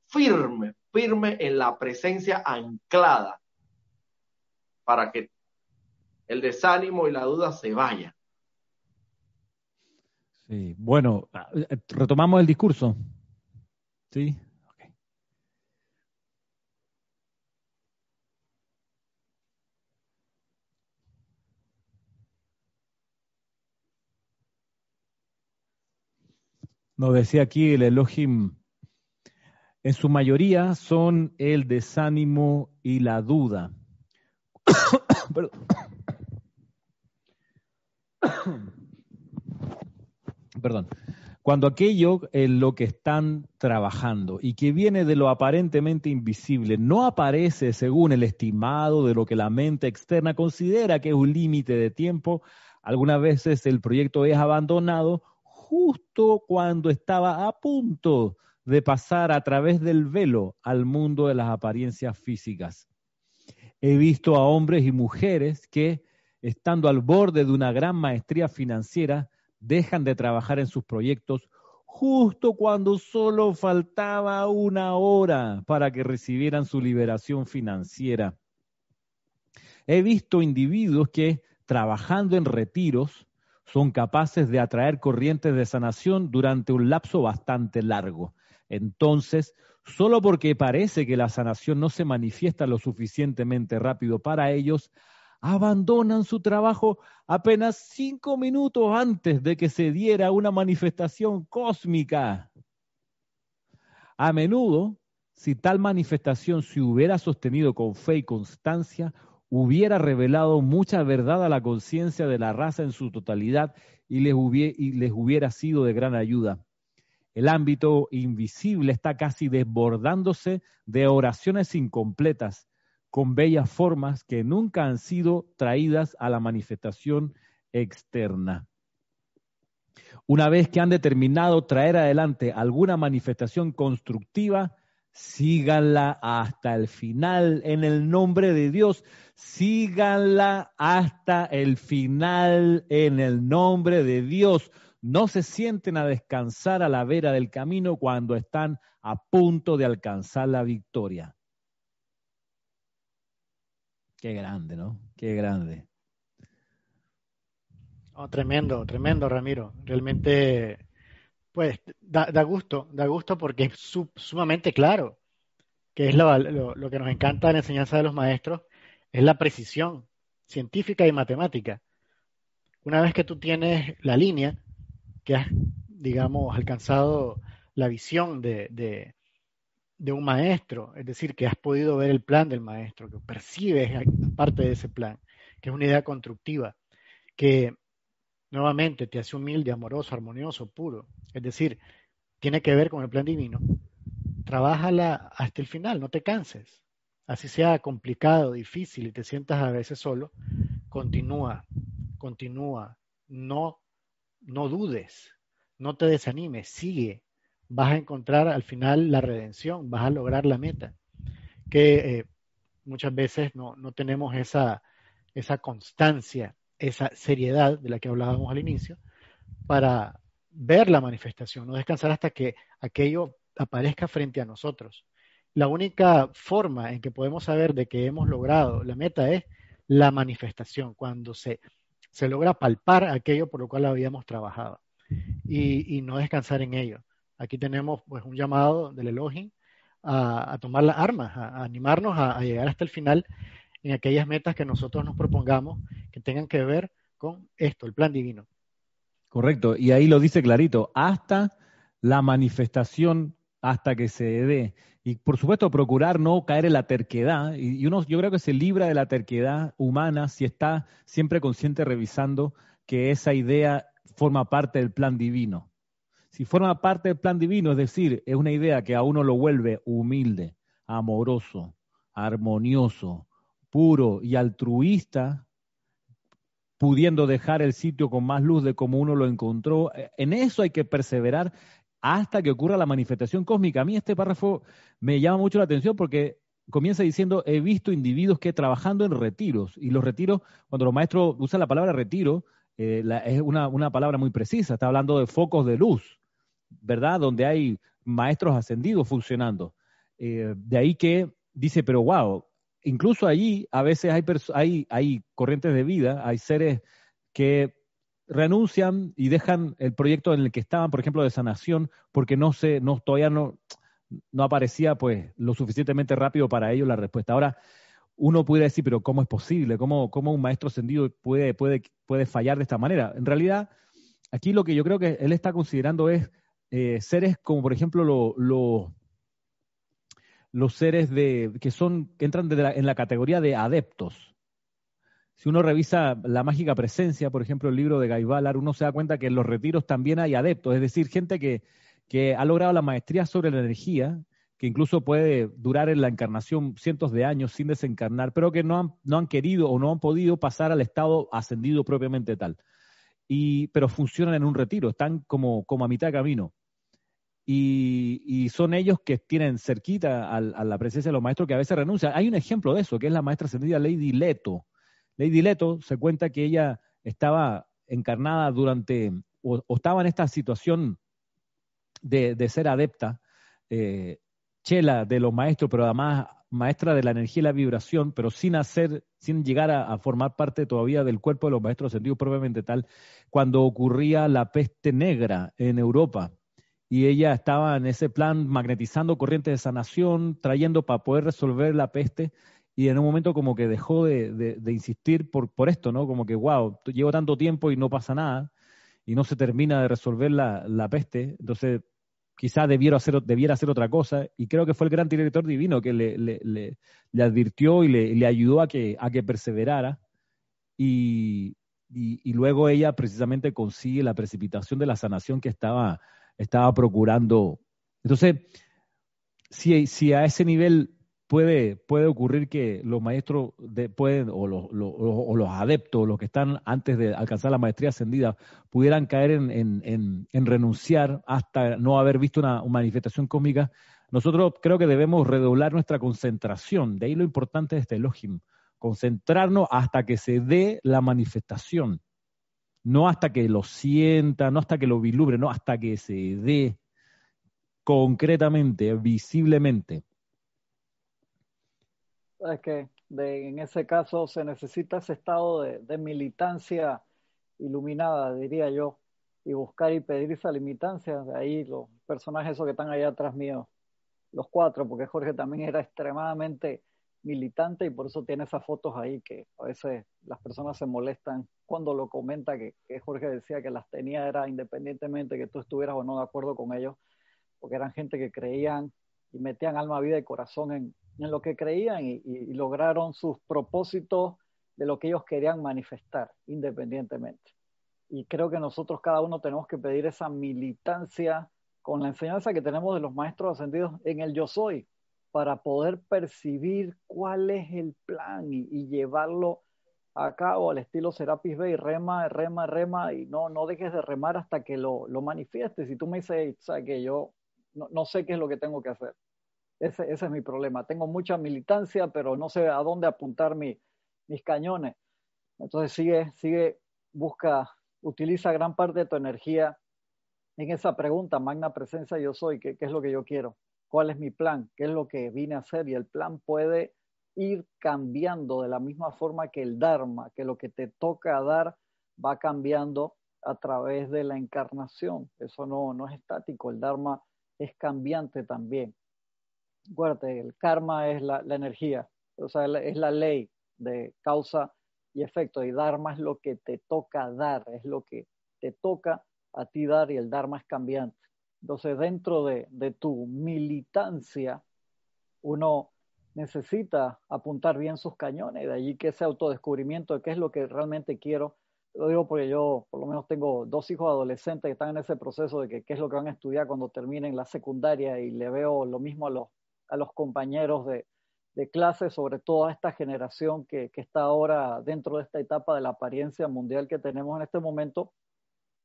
firme, firme en la presencia anclada, para que el desánimo y la duda se vayan.
Sí, bueno, retomamos el discurso. Sí. Nos decía aquí el Elohim, en su mayoría son el desánimo y la duda. Perdón. Cuando aquello en lo que están trabajando y que viene de lo aparentemente invisible no aparece según el estimado de lo que la mente externa considera que es un límite de tiempo, algunas veces el proyecto es abandonado justo cuando estaba a punto de pasar a través del velo al mundo de las apariencias físicas. He visto a hombres y mujeres que, estando al borde de una gran maestría financiera, dejan de trabajar en sus proyectos justo cuando solo faltaba una hora para que recibieran su liberación financiera. He visto individuos que, trabajando en retiros, son capaces de atraer corrientes de sanación durante un lapso bastante largo. Entonces, solo porque parece que la sanación no se manifiesta lo suficientemente rápido para ellos, abandonan su trabajo apenas cinco minutos antes de que se diera una manifestación cósmica. A menudo, si tal manifestación se hubiera sostenido con fe y constancia, hubiera revelado mucha verdad a la conciencia de la raza en su totalidad y les, hubiera, sido de gran ayuda. El ámbito invisible está casi desbordándose de oraciones incompletas, con bellas formas que nunca han sido traídas a la manifestación externa. Una vez que han determinado traer adelante alguna manifestación constructiva, síganla hasta el final en el nombre de Dios. Síganla hasta el final en el nombre de Dios. No se sienten a descansar a la vera del camino cuando están a punto de alcanzar la victoria. Qué grande, ¿no? Qué grande.
Oh, tremendo, tremendo, Ramiro. Realmente pues da, gusto, da gusto porque es sumamente claro, que es lo, que nos encanta en la enseñanza de los maestros, es la precisión científica y matemática. Una vez que tú tienes la línea, que has, digamos, alcanzado la visión de, de, de un maestro, es decir, que has podido ver el plan del maestro, que percibes parte de ese plan, que es una idea constructiva, que nuevamente te hace humilde, amoroso, armonioso, puro. Es decir, tiene que ver con el plan divino. Trabájala hasta el final, no te canses. Así sea complicado, difícil y te sientas a veces solo, continúa, continúa. No, no dudes, no te desanimes, sigue. Vas a encontrar al final la redención, vas a lograr la meta. Que eh, muchas veces no, no tenemos esa, esa constancia esa seriedad de la que hablábamos al inicio para ver la manifestación, no descansar hasta que aquello aparezca frente a nosotros. La única forma en que podemos saber de que hemos logrado la meta es la manifestación, cuando se, se logra palpar aquello por lo cual habíamos trabajado y, no descansar en ello. Aquí tenemos pues un llamado del Elohim a, tomar las armas, a, animarnos a, llegar hasta el final en aquellas metas que nosotros nos propongamos que tengan que ver con esto, el plan divino.
Correcto, y ahí lo dice clarito, hasta la manifestación, hasta que se dé. Y por supuesto, procurar no caer en la terquedad. Y uno, yo creo que se libra de la terquedad humana si está siempre consciente revisando que esa idea forma parte del plan divino. Si forma parte del plan divino, es decir, es una idea que a uno lo vuelve humilde, amoroso, armonioso, puro y altruista, pudiendo dejar el sitio con más luz de como uno lo encontró. En eso hay que perseverar hasta que ocurra la manifestación cósmica. A mí este párrafo me llama mucho la atención porque comienza diciendo, he visto individuos que trabajando en retiros, y los retiros, cuando los maestros usan la palabra retiro, eh, es una, palabra muy precisa, está hablando de focos de luz, ¿verdad? Donde hay maestros ascendidos funcionando. Eh, de ahí que dice, pero wow, incluso allí a veces hay, hay, hay corrientes de vida, hay seres que renuncian y dejan el proyecto en el que estaban, por ejemplo, de sanación, porque no se, no, todavía no, no aparecía pues lo suficientemente rápido para ellos la respuesta. Ahora, uno puede decir, pero ¿cómo es posible? ¿Cómo, cómo un maestro ascendido puede, puede, puede fallar de esta manera? En realidad, aquí lo que yo creo que él está considerando es eh, seres como, por ejemplo, los los seres de, que son, que entran en la categoría de adeptos. Si uno revisa la mágica presencia, por ejemplo, el libro de Gaibalar, uno se da cuenta que en los retiros también hay adeptos, es decir, gente que, que ha logrado la maestría sobre la energía, que incluso puede durar en la encarnación cientos de años sin desencarnar, pero que no han, no han querido o no han podido pasar al estado ascendido propiamente tal. Y, pero funcionan en un retiro, están como, como a mitad de camino. Y, son ellos que tienen cerquita a, la presencia de los maestros que a veces renuncian. Hay un ejemplo de eso, que es la maestra ascendida Lady Leto. Lady Leto se cuenta que ella estaba encarnada durante, o, estaba en esta situación de, ser adepta, eh, chela de los maestros, pero además maestra de la energía y la vibración, pero sin hacer, sin llegar a, formar parte todavía del cuerpo de los maestros ascendidos propiamente tal, cuando ocurría la peste negra en Europa. Y ella estaba en ese plan magnetizando corrientes de sanación, trayendo para poder resolver la peste, y en un momento como que dejó de, insistir por, por esto, ¿no? Como que, wow, llevo tanto tiempo y no pasa nada, y no se termina de resolver la, la peste. Entonces quizá debiera hacer, debiera hacer otra cosa, y creo que fue el gran director divino que le, le, le, advirtió y le, ayudó a que, a que perseverara, y, y, luego ella precisamente consigue la precipitación de la sanación que estaba, estaba procurando. Entonces, si, si a ese nivel puede, puede ocurrir que los maestros pueden, o los, o los adeptos, los que están antes de alcanzar la maestría ascendida, pudieran caer en, renunciar hasta no haber visto una, manifestación cósmica, nosotros creo que debemos redoblar nuestra concentración. De ahí lo importante de este Elohim, concentrarnos hasta que se dé la manifestación. No hasta que lo sienta, no hasta que lo vilubre, no hasta que se dé concretamente, visiblemente.
Es que en ese caso se necesita ese estado de, militancia iluminada, diría yo, y buscar y pedir esa limitancia. De ahí los personajes esos que están allá atrás mío, los cuatro, porque Jorge también era extremadamente militante y por eso tiene esas fotos ahí que a veces las personas se molestan cuando lo comenta que, Jorge decía que las tenía era independientemente que tú estuvieras o no de acuerdo con ellos, porque eran gente que creían y metían alma, vida y corazón en lo que creían y, lograron sus propósitos de lo que ellos querían manifestar independientemente. Y creo que nosotros cada uno tenemos que pedir esa militancia con la enseñanza que tenemos de los maestros ascendidos en el yo soy, para poder percibir cuál es el plan y, llevarlo a cabo al estilo Serapis Bay, rema, rema, rema, y no, no dejes de remar hasta que lo, lo manifiestes. Si tú me dices, ¿sabes que yo no, no sé qué es lo que tengo que hacer, ese, es mi problema. Tengo mucha militancia, pero no sé a dónde apuntar mis cañones. Entonces sigue, sigue, busca, utiliza gran parte de tu energía en esa pregunta, magna presencia yo soy, ¿qué, es lo que yo quiero? ¿Cuál es mi plan? ¿Qué es lo que vine a hacer? Y el plan puede ir cambiando de la misma forma que el Dharma, que lo que te toca dar va cambiando a través de la encarnación. Eso no, no es estático, el Dharma es cambiante también acuérdate, el karma es la, energía, o sea, es la ley de causa y efecto, y dharma es lo que te toca dar, es lo que te toca a ti dar y el dharma es cambiante. Entonces, dentro de, de tu militancia, uno necesita apuntar bien sus cañones, de allí que ese autodescubrimiento de qué es lo que realmente quiero. Lo digo porque yo por lo menos tengo dos hijos adolescentes que están en ese proceso de que qué es lo que van a estudiar cuando terminen la secundaria y le veo lo mismo a los a los compañeros de, clase, sobre todo a esta generación que, está ahora dentro de esta etapa de la apariencia mundial que tenemos en este momento,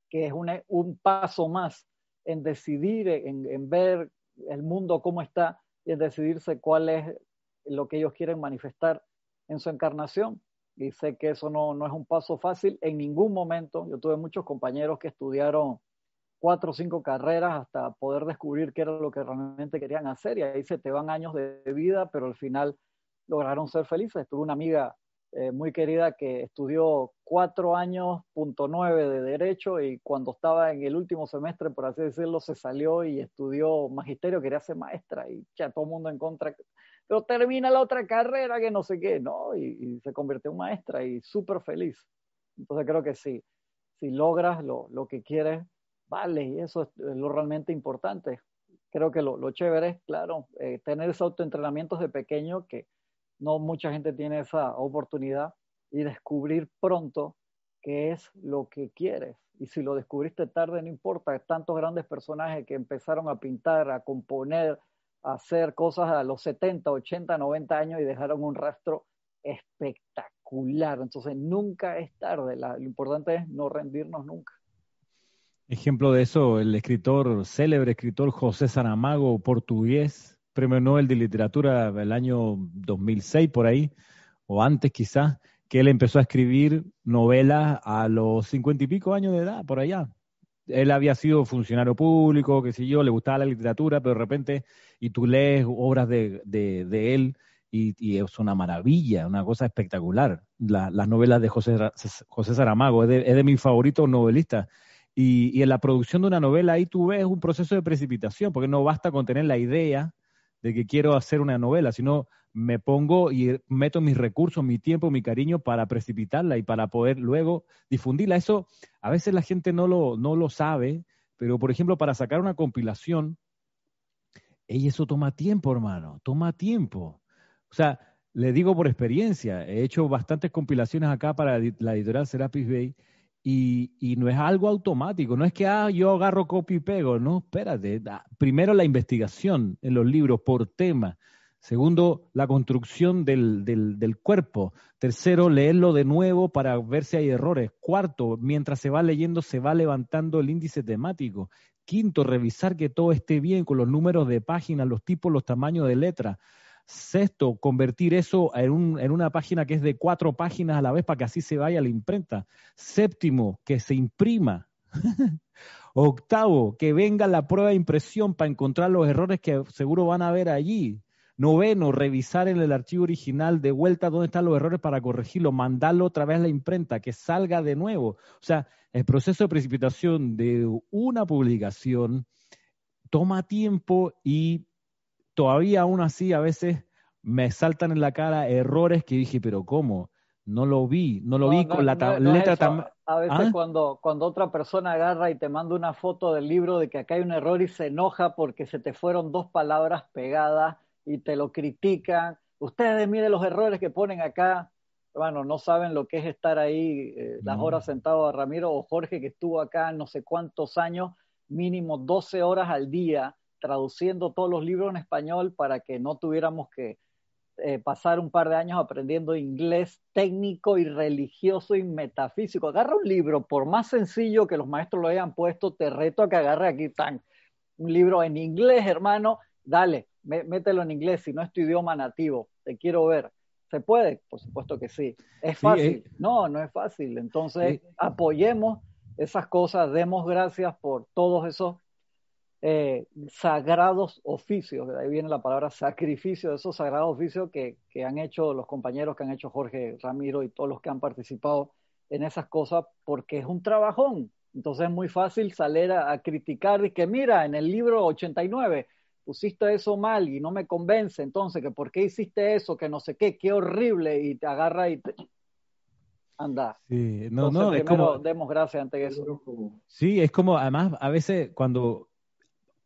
que es un, paso más en decidir, en, ver el mundo cómo está y en decidirse cuál es lo que ellos quieren manifestar en su encarnación. Y sé que eso no, no es un paso fácil en ningún momento. Yo tuve muchos compañeros que estudiaron cuatro o cinco carreras hasta poder descubrir qué era lo que realmente querían hacer y ahí se te van años de vida, pero al final lograron ser felices. Tuve una amiga eh, muy querida que estudió cuatro años, punto nueve de derecho y cuando estaba en el último semestre, por así decirlo, se salió y estudió magisterio, quería ser maestra y ya todo el mundo en contra, pero termina la otra carrera que no sé qué, ¿no? Y, se convirtió en maestra y súper feliz. Entonces creo que sí, si logras lo, lo que quieres, vale, y eso es lo realmente importante. Creo que lo, chévere es, claro, eh, tener esos autoentrenamientos de pequeño que no mucha gente tiene esa oportunidad y descubrir pronto qué es lo que quieres. Y si lo descubriste tarde, no importa. Tantos grandes personajes que empezaron a pintar, a componer, a hacer cosas a los 70, 80, 90 años y dejaron un rastro espectacular. Entonces, nunca es tarde. lo importante es no rendirnos nunca.
Ejemplo de eso, el escritor, célebre escritor José Saramago, portugués, premio Nobel de Literatura el año 2006 por ahí, o antes quizás, que él empezó a escribir novelas a los cincuenta y pico años de edad, por allá. Él había sido funcionario público, qué sé yo, le gustaba la literatura, pero de repente, y tú lees obras de, de, él, y, es una maravilla, una cosa espectacular. las novelas de José, José Saramago, es de, mis favoritos novelistas. Y, y, en la producción de una novela ahí tú ves un proceso de precipitación, porque no basta con tener la idea de que quiero hacer una novela, sino me pongo y meto mis recursos, mi tiempo, mi cariño para precipitarla y para poder luego difundirla. Eso a veces la gente no lo, no lo sabe, pero por ejemplo, para sacar una compilación, ey, eso toma tiempo, hermano, toma tiempo. O sea, le digo por experiencia, he hecho bastantes compilaciones acá para la editorial Serapis Bay y, no es algo automático, no es que ah, yo agarro copy y pego, no, espérate. Primero la investigación en los libros por tema. Segundo, la construcción del, del, del, cuerpo. Tercero, leerlo de nuevo para ver si hay errores. Cuarto, mientras se va leyendo, se va levantando el índice temático. Quinto, revisar que todo esté bien con los números de páginas, los tipos, los tamaños de letra. Sexto, convertir eso en, en, una página que es de cuatro páginas a la vez para que así se vaya la imprenta. Séptimo, que se imprima. Octavo, que venga la prueba de impresión para encontrar los errores que seguro van a haber allí. Noveno, revisar en el archivo original de vuelta dónde están los errores para corregirlo, mandarlo otra vez a la imprenta, que salga de nuevo. O sea, el proceso de precipitación de una publicación toma tiempo y todavía aún así a veces me saltan en la cara errores que dije, pero ¿cómo? No lo vi, no lo vi con la letra tan...
A veces ¿Ah? cuando, cuando otra persona agarra y te manda una foto del libro de que acá hay un error y se enoja porque se te fueron dos palabras pegadas y te lo critican. Ustedes miren los errores que ponen acá. Bueno, no saben lo que es estar ahí eh, las horas sentado a Ramiro o Jorge que estuvo acá no sé cuántos años, mínimo 12 horas al día traduciendo todos los libros en español para que no tuviéramos que eh, pasar un par de años aprendiendo inglés técnico y religioso y metafísico. Agarra un libro, por más sencillo que los maestros lo hayan puesto, te reto a que agarre aquí tan un libro en inglés, hermano, dale, mételo en inglés, si no es tu idioma nativo, te quiero ver. ¿Se puede? Por supuesto que sí. ¿Es fácil? Eh. No, no es fácil. Entonces, apoyemos esas cosas, demos gracias por todos esos eh, sagrados oficios, de ahí viene la palabra sacrificio, de esos sagrados oficios que, que, han hecho los compañeros que han hecho Jorge Ramiro y todos los que han participado en esas cosas, porque es un trabajón. Entonces es muy fácil salir a, criticar y que mira, en el libro 89 pusiste eso mal y no me convence, entonces que por qué hiciste eso, que no sé qué, qué horrible, y te agarra y te, anda.
Sí, no, no, es como,
demos gracias ante eso.
Sí, es como, además, a veces cuando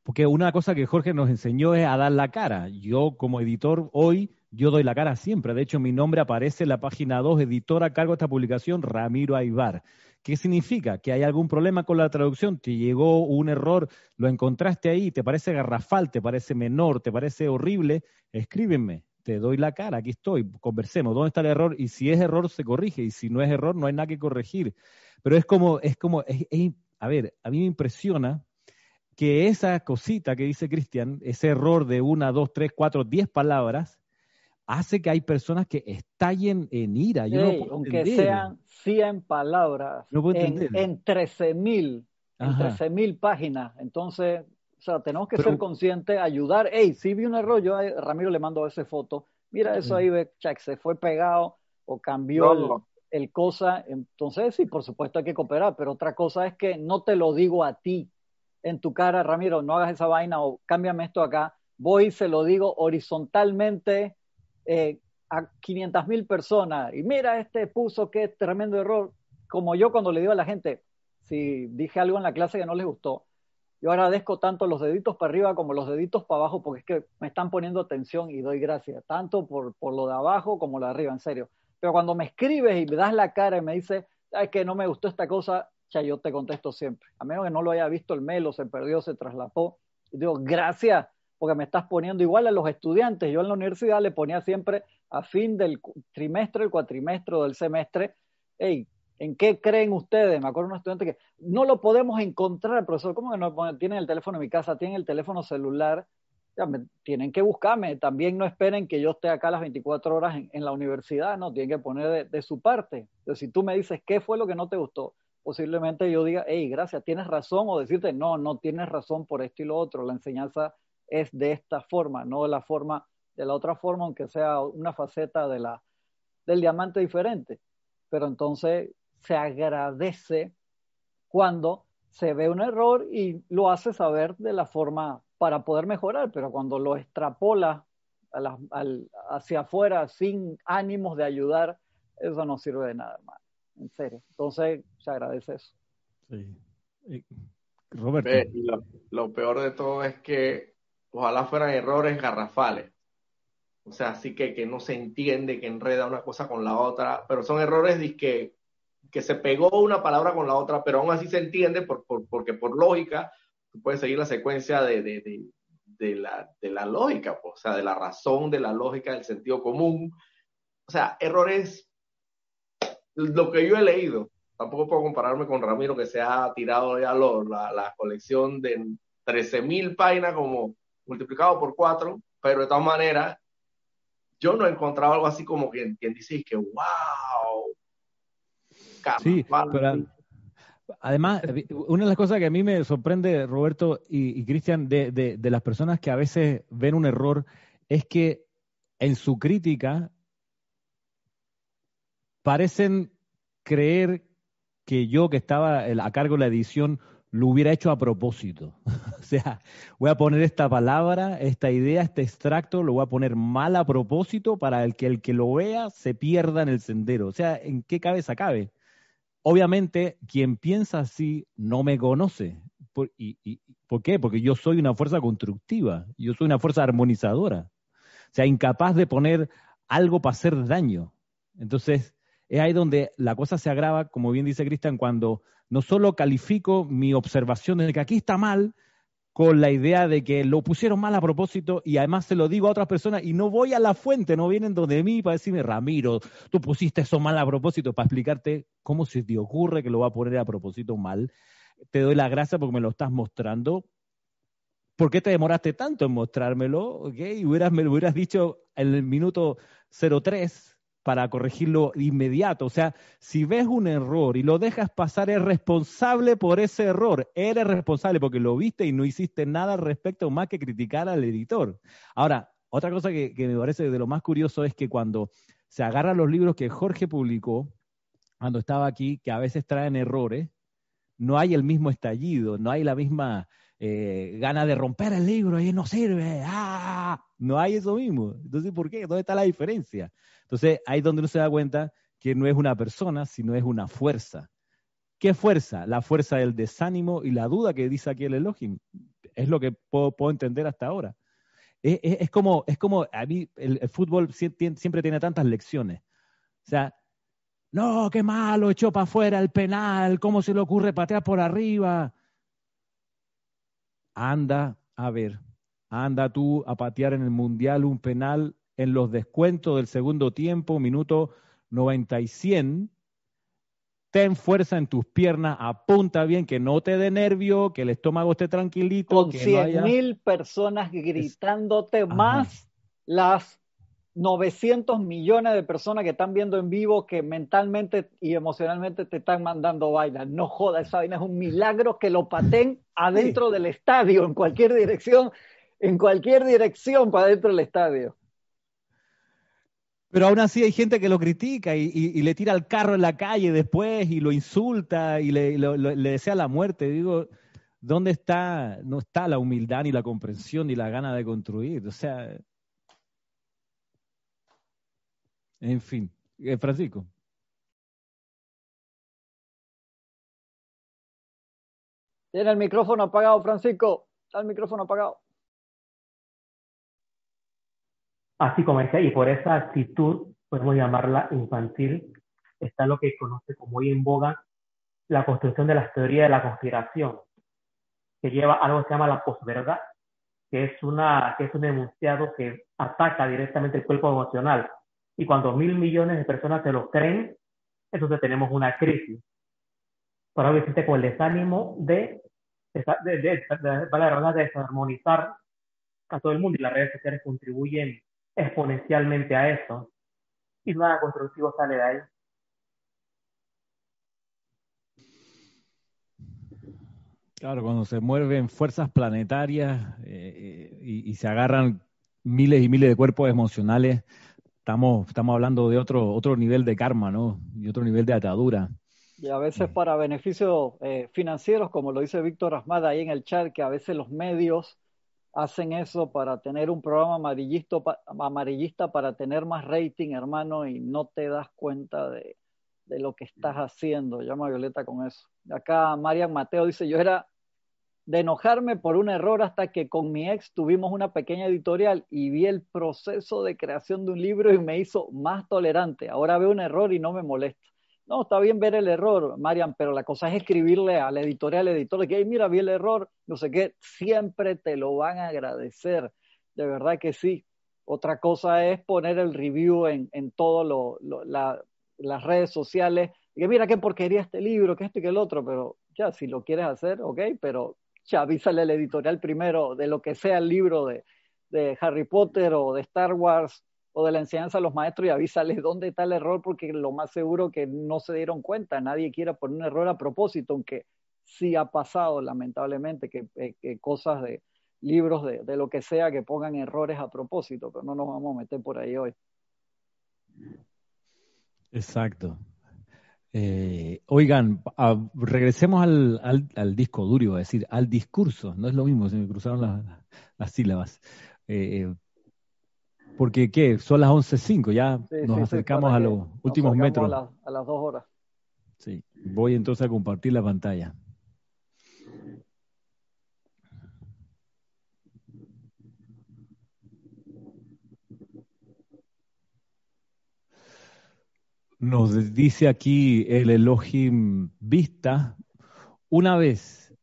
porque una cosa que Jorge nos enseñó es a dar la cara. Yo como editor hoy, yo doy la cara siempre. De hecho, mi nombre aparece en la página 2, editor a cargo de esta publicación, Ramiro Aybar. ¿Qué significa? Que hay algún problema con la traducción, te llegó un error, lo encontraste ahí, te parece garrafal, te parece menor, te parece horrible, escríbeme, te doy la cara, aquí estoy, conversemos, ¿dónde está el error? Y si es error, se corrige, y si no es error, no hay nada que corregir. Pero es como, es como, a ver, a mí me impresiona que esa cosita que dice Cristian, ese error de una, dos, tres, cuatro, diez palabras, hace que hay personas que estallen en ira. Yo
aunque sean 100 palabras en, en 13 mil, en mil páginas. Entonces, o sea, tenemos que ser conscientes, ayudar. Hey, si vi un error, yo a Ramiro le mando esa foto. Mira eso ahí, ve, check, se fue pegado o cambió el, el, cosa. Entonces, sí, por supuesto hay que cooperar, pero otra cosa es que no te lo digo a ti en tu cara, Ramiro, no hagas esa vaina o cámbiame esto acá. Voy y se lo digo horizontalmente eh, a 500 mil personas. Y mira, este puso qué tremendo error. Como yo cuando le digo a la gente, si dije algo en la clase que no les gustó, yo agradezco tanto los deditos para arriba como los deditos para abajo porque es que me están poniendo atención y doy gracias, tanto por, por lo de abajo como lo de arriba, en serio. Pero cuando me escribes y me das la cara y me dices, es que no me gustó esta cosa, ya yo te contesto siempre. A menos que no lo haya visto el mail o se perdió, se traslapó. Y digo, gracias, porque me estás poniendo igual a los estudiantes. Yo en la universidad le ponía siempre a fin del trimestre, el cuatrimestre del semestre, hey, ¿En qué creen ustedes? Me acuerdo de un estudiante que no lo podemos encontrar, profesor. ¿Cómo que no tienen el teléfono en mi casa? Tienen el teléfono celular. Ya, tienen que buscarme. También no esperen que yo esté acá las 24 horas en, la universidad, ¿no? Tienen que poner de, su parte. Entonces, si tú me dices qué fue lo que no te gustó, posiblemente yo diga, hey, gracias, tienes razón, o decirte, no, no tienes razón por esto y lo otro. La enseñanza es de esta forma, no de la forma, de la otra forma, aunque sea una faceta del diamante diferente. Pero entonces se agradece cuando se ve un error y lo hace saber de la forma para poder mejorar, pero cuando lo extrapola hacia afuera sin ánimos de ayudar, eso no sirve de nada, hermano. En serio. Entonces, se agradece eso. Sí.
Roberto. lo, peor de todo es que ojalá fueran errores garrafales. O sea, así que, que no se entiende, que enreda una cosa con la otra, pero son errores de que que se pegó una palabra con la otra, pero aún así se entiende por, porque por lógica tú puedes seguir la secuencia de, de, de, la, de la lógica, pues, o sea, de la razón, de la lógica, del sentido común. O sea, errores, lo que yo he leído, tampoco puedo compararme con Ramiro que se ha tirado ya la, la, colección de 13.000 páginas como multiplicado por cuatro, pero de todas maneras, yo no he encontrado algo así como quien, quien dice que, wow,
Sí, pero además, una de las cosas que a mí me sorprende, Roberto y, Cristian, de, de, las personas que a veces ven un error, es que en su crítica parecen creer que yo, que estaba a cargo de la edición, lo hubiera hecho a propósito. o sea, voy a poner esta palabra, esta idea, este extracto, lo voy a poner mal a propósito para el que el que lo vea se pierda en el sendero. O sea, ¿en qué cabeza cabe? Obviamente, quien piensa así no me conoce. ¿Por, ¿Por qué? Porque yo soy una fuerza constructiva, yo soy una fuerza armonizadora. O sea, incapaz de poner algo para hacer daño. Entonces, es ahí donde la cosa se agrava, como bien dice Cristian, cuando no solo califico mi observación de que aquí está mal, con la idea de que lo pusieron mal a propósito y además se lo digo a otras personas y no voy a la fuente, no vienen donde mí para decirme, Ramiro, tú pusiste eso mal a propósito, para explicarte cómo se te ocurre que lo va a poner a propósito mal. Te doy la gracia porque me lo estás mostrando. ¿Por qué te demoraste tanto en mostrármelo? Y me lo hubieras dicho en el minuto 03 para corregirlo inmediato. O sea, si ves un error y lo dejas pasar, es responsable por ese error. Eres responsable porque lo viste y no hiciste nada al respecto más que criticar al editor. Ahora, otra cosa que, me parece de lo más curioso es que cuando se agarran los libros que Jorge publicó, cuando estaba aquí, que a veces traen errores, no hay el mismo estallido, no hay la misma eh, gana de romper el libro y no sirve, ¡ah! no hay eso mismo. Entonces, ¿por qué? ¿Dónde está la diferencia? Entonces, ahí es donde uno se da cuenta que no es una persona, sino es una fuerza. ¿Qué fuerza? La fuerza del desánimo y la duda que dice aquí el Elohim. Es lo que puedo, entender hasta ahora. Es, como, es como, a mí el, fútbol siempre tiene tantas lecciones. O sea, no, qué malo, echó para afuera el penal, ¿cómo se le ocurre patear por arriba? Anda a ver, anda tú a patear en el Mundial un penal en los descuentos del segundo tiempo, minuto 90 y 100. Ten fuerza en tus piernas, apunta bien, que no te dé nervio, que el estómago esté tranquilito.
Con que mil personas gritándote más las 900 millones de personas que están viendo en vivo que mentalmente y emocionalmente te están mandando vainas. No joda, esa vaina es un milagro que lo paten adentro del estadio, en cualquier dirección, en cualquier dirección para adentro del estadio.
Pero aún así hay gente que lo critica y, le tira el carro en la calle después y lo insulta y le, desea la muerte. Digo, ¿dónde está? No está la humildad ni la comprensión ni la gana de construir. O sea, en fin, eh, Francisco.
Tiene el micrófono apagado, Francisco. Está el micrófono apagado.
Así como decía, y por esa actitud, podemos llamarla infantil, está lo que conoce como hoy en boga la construcción de las teorías de la conspiración, que lleva algo que se llama la posverdad, que es, una, que es un enunciado que ataca directamente el cuerpo emocional. Y cuando mil millones de personas se lo creen, entonces tenemos una crisis. Pero obviamente con el desánimo de, de, de, de, de, desarmonizar a todo el mundo y las redes sociales contribuyen exponencialmente a eso. Y nada constructivo sale de ahí.
Claro, cuando se mueven fuerzas planetarias eh, eh, y, se agarran miles y miles de cuerpos emocionales, estamos, estamos hablando de otro, otro nivel de karma, ¿no? Y otro nivel de atadura.
Y a veces para beneficios eh, financieros, como lo dice Víctor Asmada ahí en el chat, que a veces los medios hacen eso para tener un programa amarillista, amarillista para tener más rating, hermano, y no te das cuenta de, de lo que estás haciendo. Llama a Violeta con eso. Acá Marian Mateo dice, yo era de enojarme por un error hasta que con mi ex tuvimos una pequeña editorial y vi el proceso de creación de un libro y me hizo más tolerante. Ahora veo un error y no me molesta. No, está bien ver el error, Marian, pero la cosa es escribirle a la editorial, al editor, que, mira, vi el error, no sé qué, siempre te lo van a agradecer. De verdad que sí. Otra cosa es poner el review en, en todas las redes sociales que mira qué porquería este libro, que este y que el otro, pero ya, si lo quieres hacer, ok, pero avísale al editorial primero de lo que sea el libro de, Harry Potter o de Star Wars o de la enseñanza a los maestros y avísales dónde está el error, porque lo más seguro que no se dieron cuenta, nadie quiera poner un error a propósito, aunque sí ha pasado lamentablemente que, eh, cosas de libros de, lo que sea que pongan errores a propósito, pero no nos vamos a meter por ahí hoy.
Exacto. Eh, oigan, regresemos al, disco duro, es decir, al discurso. No es lo mismo, se me cruzaron las sílabas. Eh, porque, ¿qué? Son las 11.05, ya nos acercamos a los últimos metros.
A, a las dos horas.
Sí, voy entonces a compartir la pantalla. Nos dice aquí el Elohim Vista, una vez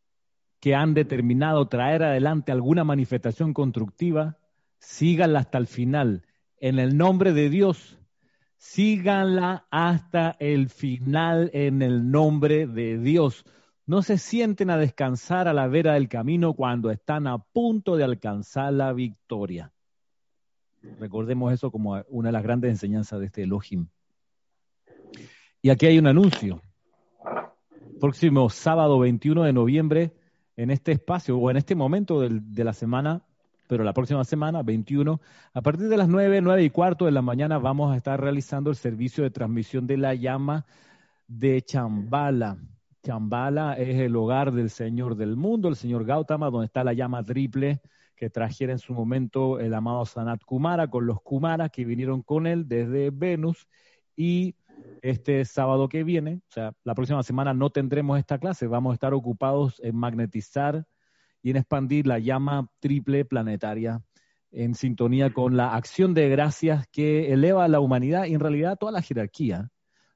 que han determinado traer adelante alguna manifestación constructiva, síganla hasta el final. En el nombre de Dios, síganla hasta el final en el nombre de Dios. No se sienten a descansar a la vera del camino cuando están a punto de alcanzar la victoria. Recordemos eso como una de las grandes enseñanzas de este Elohim. Y aquí hay un anuncio. Próximo sábado 21 de noviembre, en este espacio o en este momento de la semana, pero la próxima semana, 21, a partir de las 9, 9 y cuarto de la mañana, vamos a estar realizando el servicio de transmisión de la llama de Chambala. Chambala es el hogar del Señor del mundo, el Señor Gautama, donde está la llama triple que trajera en su momento el amado Sanat Kumara con los Kumaras que vinieron con él desde Venus y este sábado que viene, o sea, la próxima semana no tendremos esta clase, vamos a estar ocupados en magnetizar y en expandir la llama triple planetaria en sintonía con la acción de gracias que eleva a la humanidad y en realidad toda la jerarquía,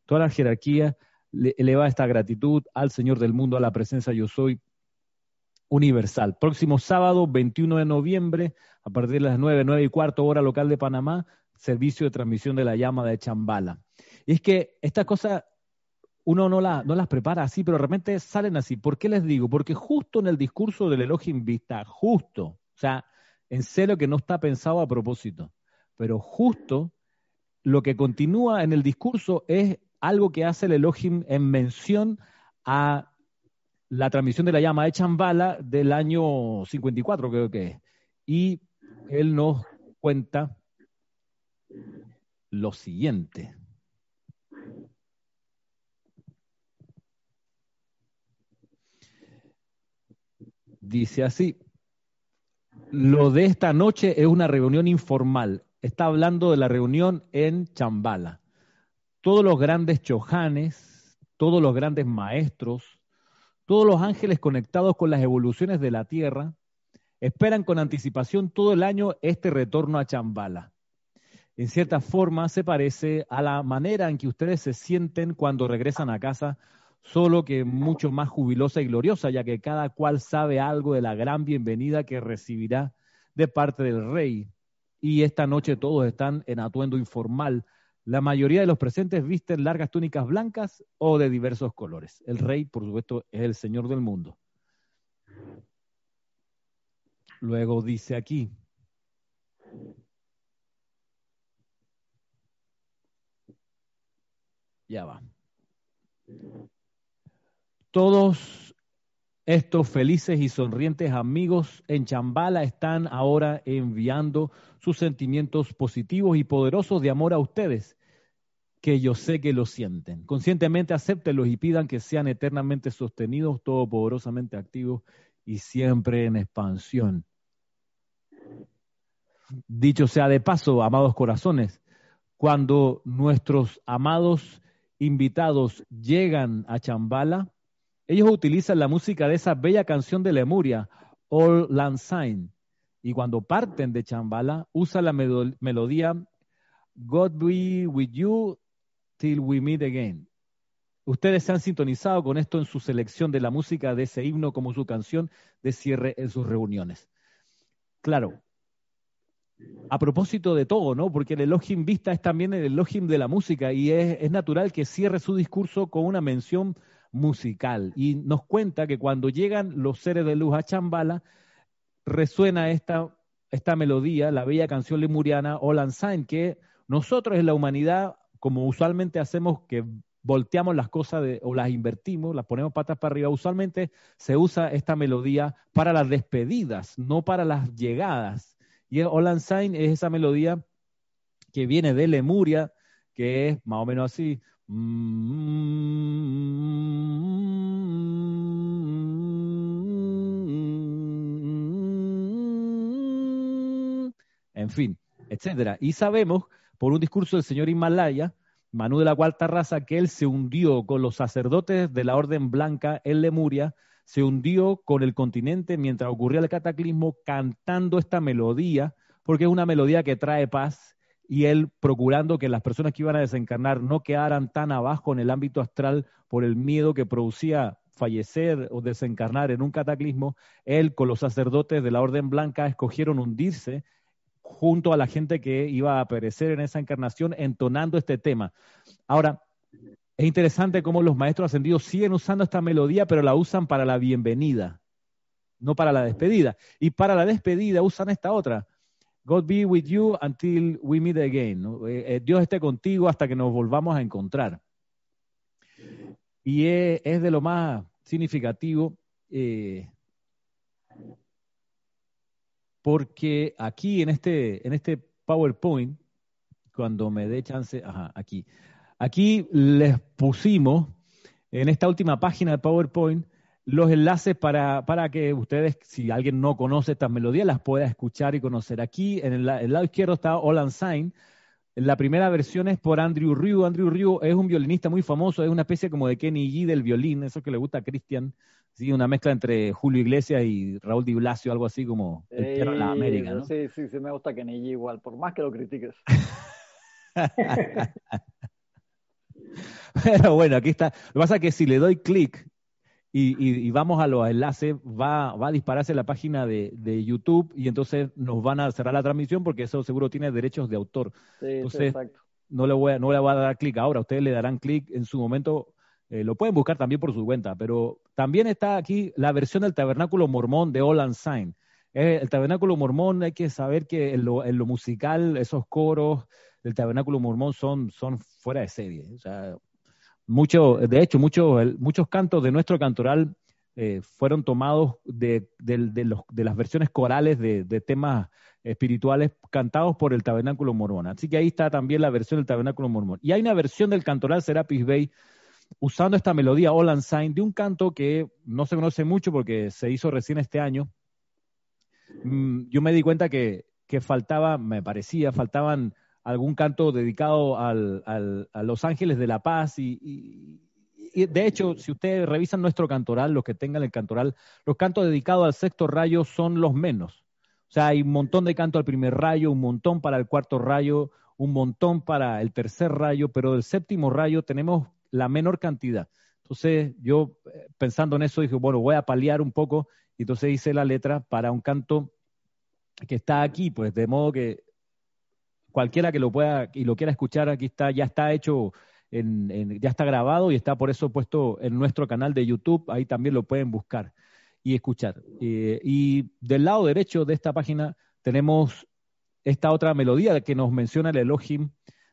toda la jerarquía eleva esta gratitud al Señor del mundo, a la presencia yo soy universal. Próximo sábado, 21 de noviembre, a partir de las 9, 9 y cuarto hora local de Panamá, servicio de transmisión de la llama de Chambala. Y es que estas cosas uno no, la, las prepara así, pero de repente salen así. ¿Por qué les digo? Porque justo en el discurso del Elohim Vista, justo, o sea, en serio que no está pensado a propósito, pero justo lo que continúa en el discurso es algo que hace el Elohim en mención a la transmisión de la llama de Chambala del año 54, creo que es. Y él nos cuenta lo siguiente. Dice así, lo de esta noche es una reunión informal. Está hablando de la reunión en Chambala. Todos los grandes chojanes, todos los grandes maestros, todos los ángeles conectados con las evoluciones de la Tierra, esperan con anticipación todo el año este retorno a Chambala. En cierta forma se parece a la manera en que ustedes se sienten cuando regresan a casa solo que mucho más jubilosa y gloriosa, ya que cada cual sabe algo de la gran bienvenida que recibirá de parte del rey. Y esta noche todos están en atuendo informal, La mayoría de los presentes visten largas túnicas blancas o de diversos colores. El rey, por supuesto, es el señor del mundo. Luego dice aquí, ya va. Todos estos felices y sonrientes amigos en Chambala están ahora enviando sus sentimientos positivos y poderosos de amor a ustedes, que yo sé que lo sienten. Conscientemente acéptenlos y pidan que sean eternamente sostenidos, todopoderosamente activos y siempre en expansión. Dicho sea de paso, amados corazones, cuando nuestros amados invitados llegan a Chambala, ellos utilizan la música de esa bella canción de Lemuria, All Land Sign, y cuando parten de Chambala, usan la melodía God be with you till we meet again. Ustedes se han sintonizado con esto en su selección de la música de ese himno como su canción de cierre en sus reuniones. Claro, a propósito de todo, ¿no? Porque el Elohim Vista es también el Elohim de la música y es, natural que cierre su discurso con una mención musical. Y nos cuenta que cuando llegan los seres de luz a Chambala, resuena esta, esta melodía, la bella canción lemuriana Olan Sign, que nosotros en la humanidad, como usualmente hacemos que volteamos las cosas o las invertimos, las ponemos patas para arriba, usualmente se usa esta melodía para las despedidas, no para las llegadas. Y Olan Sign es esa melodía que viene de Lemuria, que es más o menos así. En fin, etcétera. Y sabemos, por un discurso del señor Himalaya, Manu de la Cuarta Raza, que él se hundió con los sacerdotes de la Orden Blanca en Lemuria se hundió con el continente mientras ocurría el cataclismo cantando esta melodía, porque es una melodía que trae paz y él procurando que las personas que iban a desencarnar no quedaran tan abajo en el ámbito astral por el miedo que producía fallecer o desencarnar en un cataclismo, él con los sacerdotes de la Orden Blanca escogieron hundirse junto a la gente que iba a perecer en esa encarnación entonando este tema. Ahora, es interesante cómo los maestros ascendidos siguen usando esta melodía, pero la usan para la bienvenida, no para la despedida. Y para la despedida usan esta otra. God be with you until we meet again. Eh, eh, Dios esté contigo hasta que nos volvamos a encontrar. Y es, de lo más significativo eh, porque aquí en este, en este PowerPoint, cuando me dé chance, ajá, aquí, Aquí les pusimos en esta última página de PowerPoint los enlaces para, para, que ustedes, si alguien no conoce estas melodías, las pueda escuchar y conocer. Aquí en el, lado izquierdo está Olan Sign. La primera versión es por Andrew Ryu. Andrew Ryu es un violinista muy famoso, es una especie como de Kenny G del violín, eso que le gusta a Christian. Sí, una mezcla entre Julio Iglesias y Raúl Di Blasio, algo así como el perro de la América, ¿no?
Sí, sí, sí, me gusta Kenny G igual, por más que lo critiques.
Pero bueno, aquí está. Lo que pasa es que si le doy clic y, vamos a los enlaces, va, va a dispararse la página de, YouTube y entonces nos van a cerrar la transmisión porque eso seguro tiene derechos de autor. entonces, no le voy a, no le voy a dar clic ahora, ustedes le darán clic en su momento. Eh, lo pueden buscar también por su cuenta, pero también está aquí la versión del tabernáculo mormón de All Sign. Eh, el tabernáculo mormón hay que saber que en lo, en lo musical, esos coros, del tabernáculo mormón son, son fuera de serie. O sea, mucho, de hecho, muchos muchos cantos de nuestro cantoral eh, fueron tomados de, de, las versiones corales de, temas espirituales cantados por el tabernáculo mormón. Así que ahí está también la versión del tabernáculo mormón. Y hay una versión del cantoral Serapis Bay usando esta melodía All Sign de un canto que no se conoce mucho porque se hizo recién este año. Mm, yo me di cuenta que, que faltaba, me parecía, faltaban algún canto dedicado al, a los ángeles de la paz y, de hecho, si ustedes revisan nuestro cantoral, los que tengan el cantoral, los cantos dedicados al sexto rayo son los menos. O sea, hay un montón de canto al primer rayo, un montón para el cuarto rayo, un montón para el tercer rayo, pero del séptimo rayo tenemos la menor cantidad. Entonces, yo eh, pensando en eso dije, bueno, voy a paliar un poco, y entonces hice la letra para un canto que está aquí, pues de modo que cualquiera que lo pueda y lo quiera escuchar, aquí está, ya está hecho, en, ya está grabado y está por eso puesto en nuestro canal de YouTube, ahí también lo pueden buscar y escuchar. Eh, y del lado derecho de esta página tenemos esta otra melodía que nos menciona el Elohim,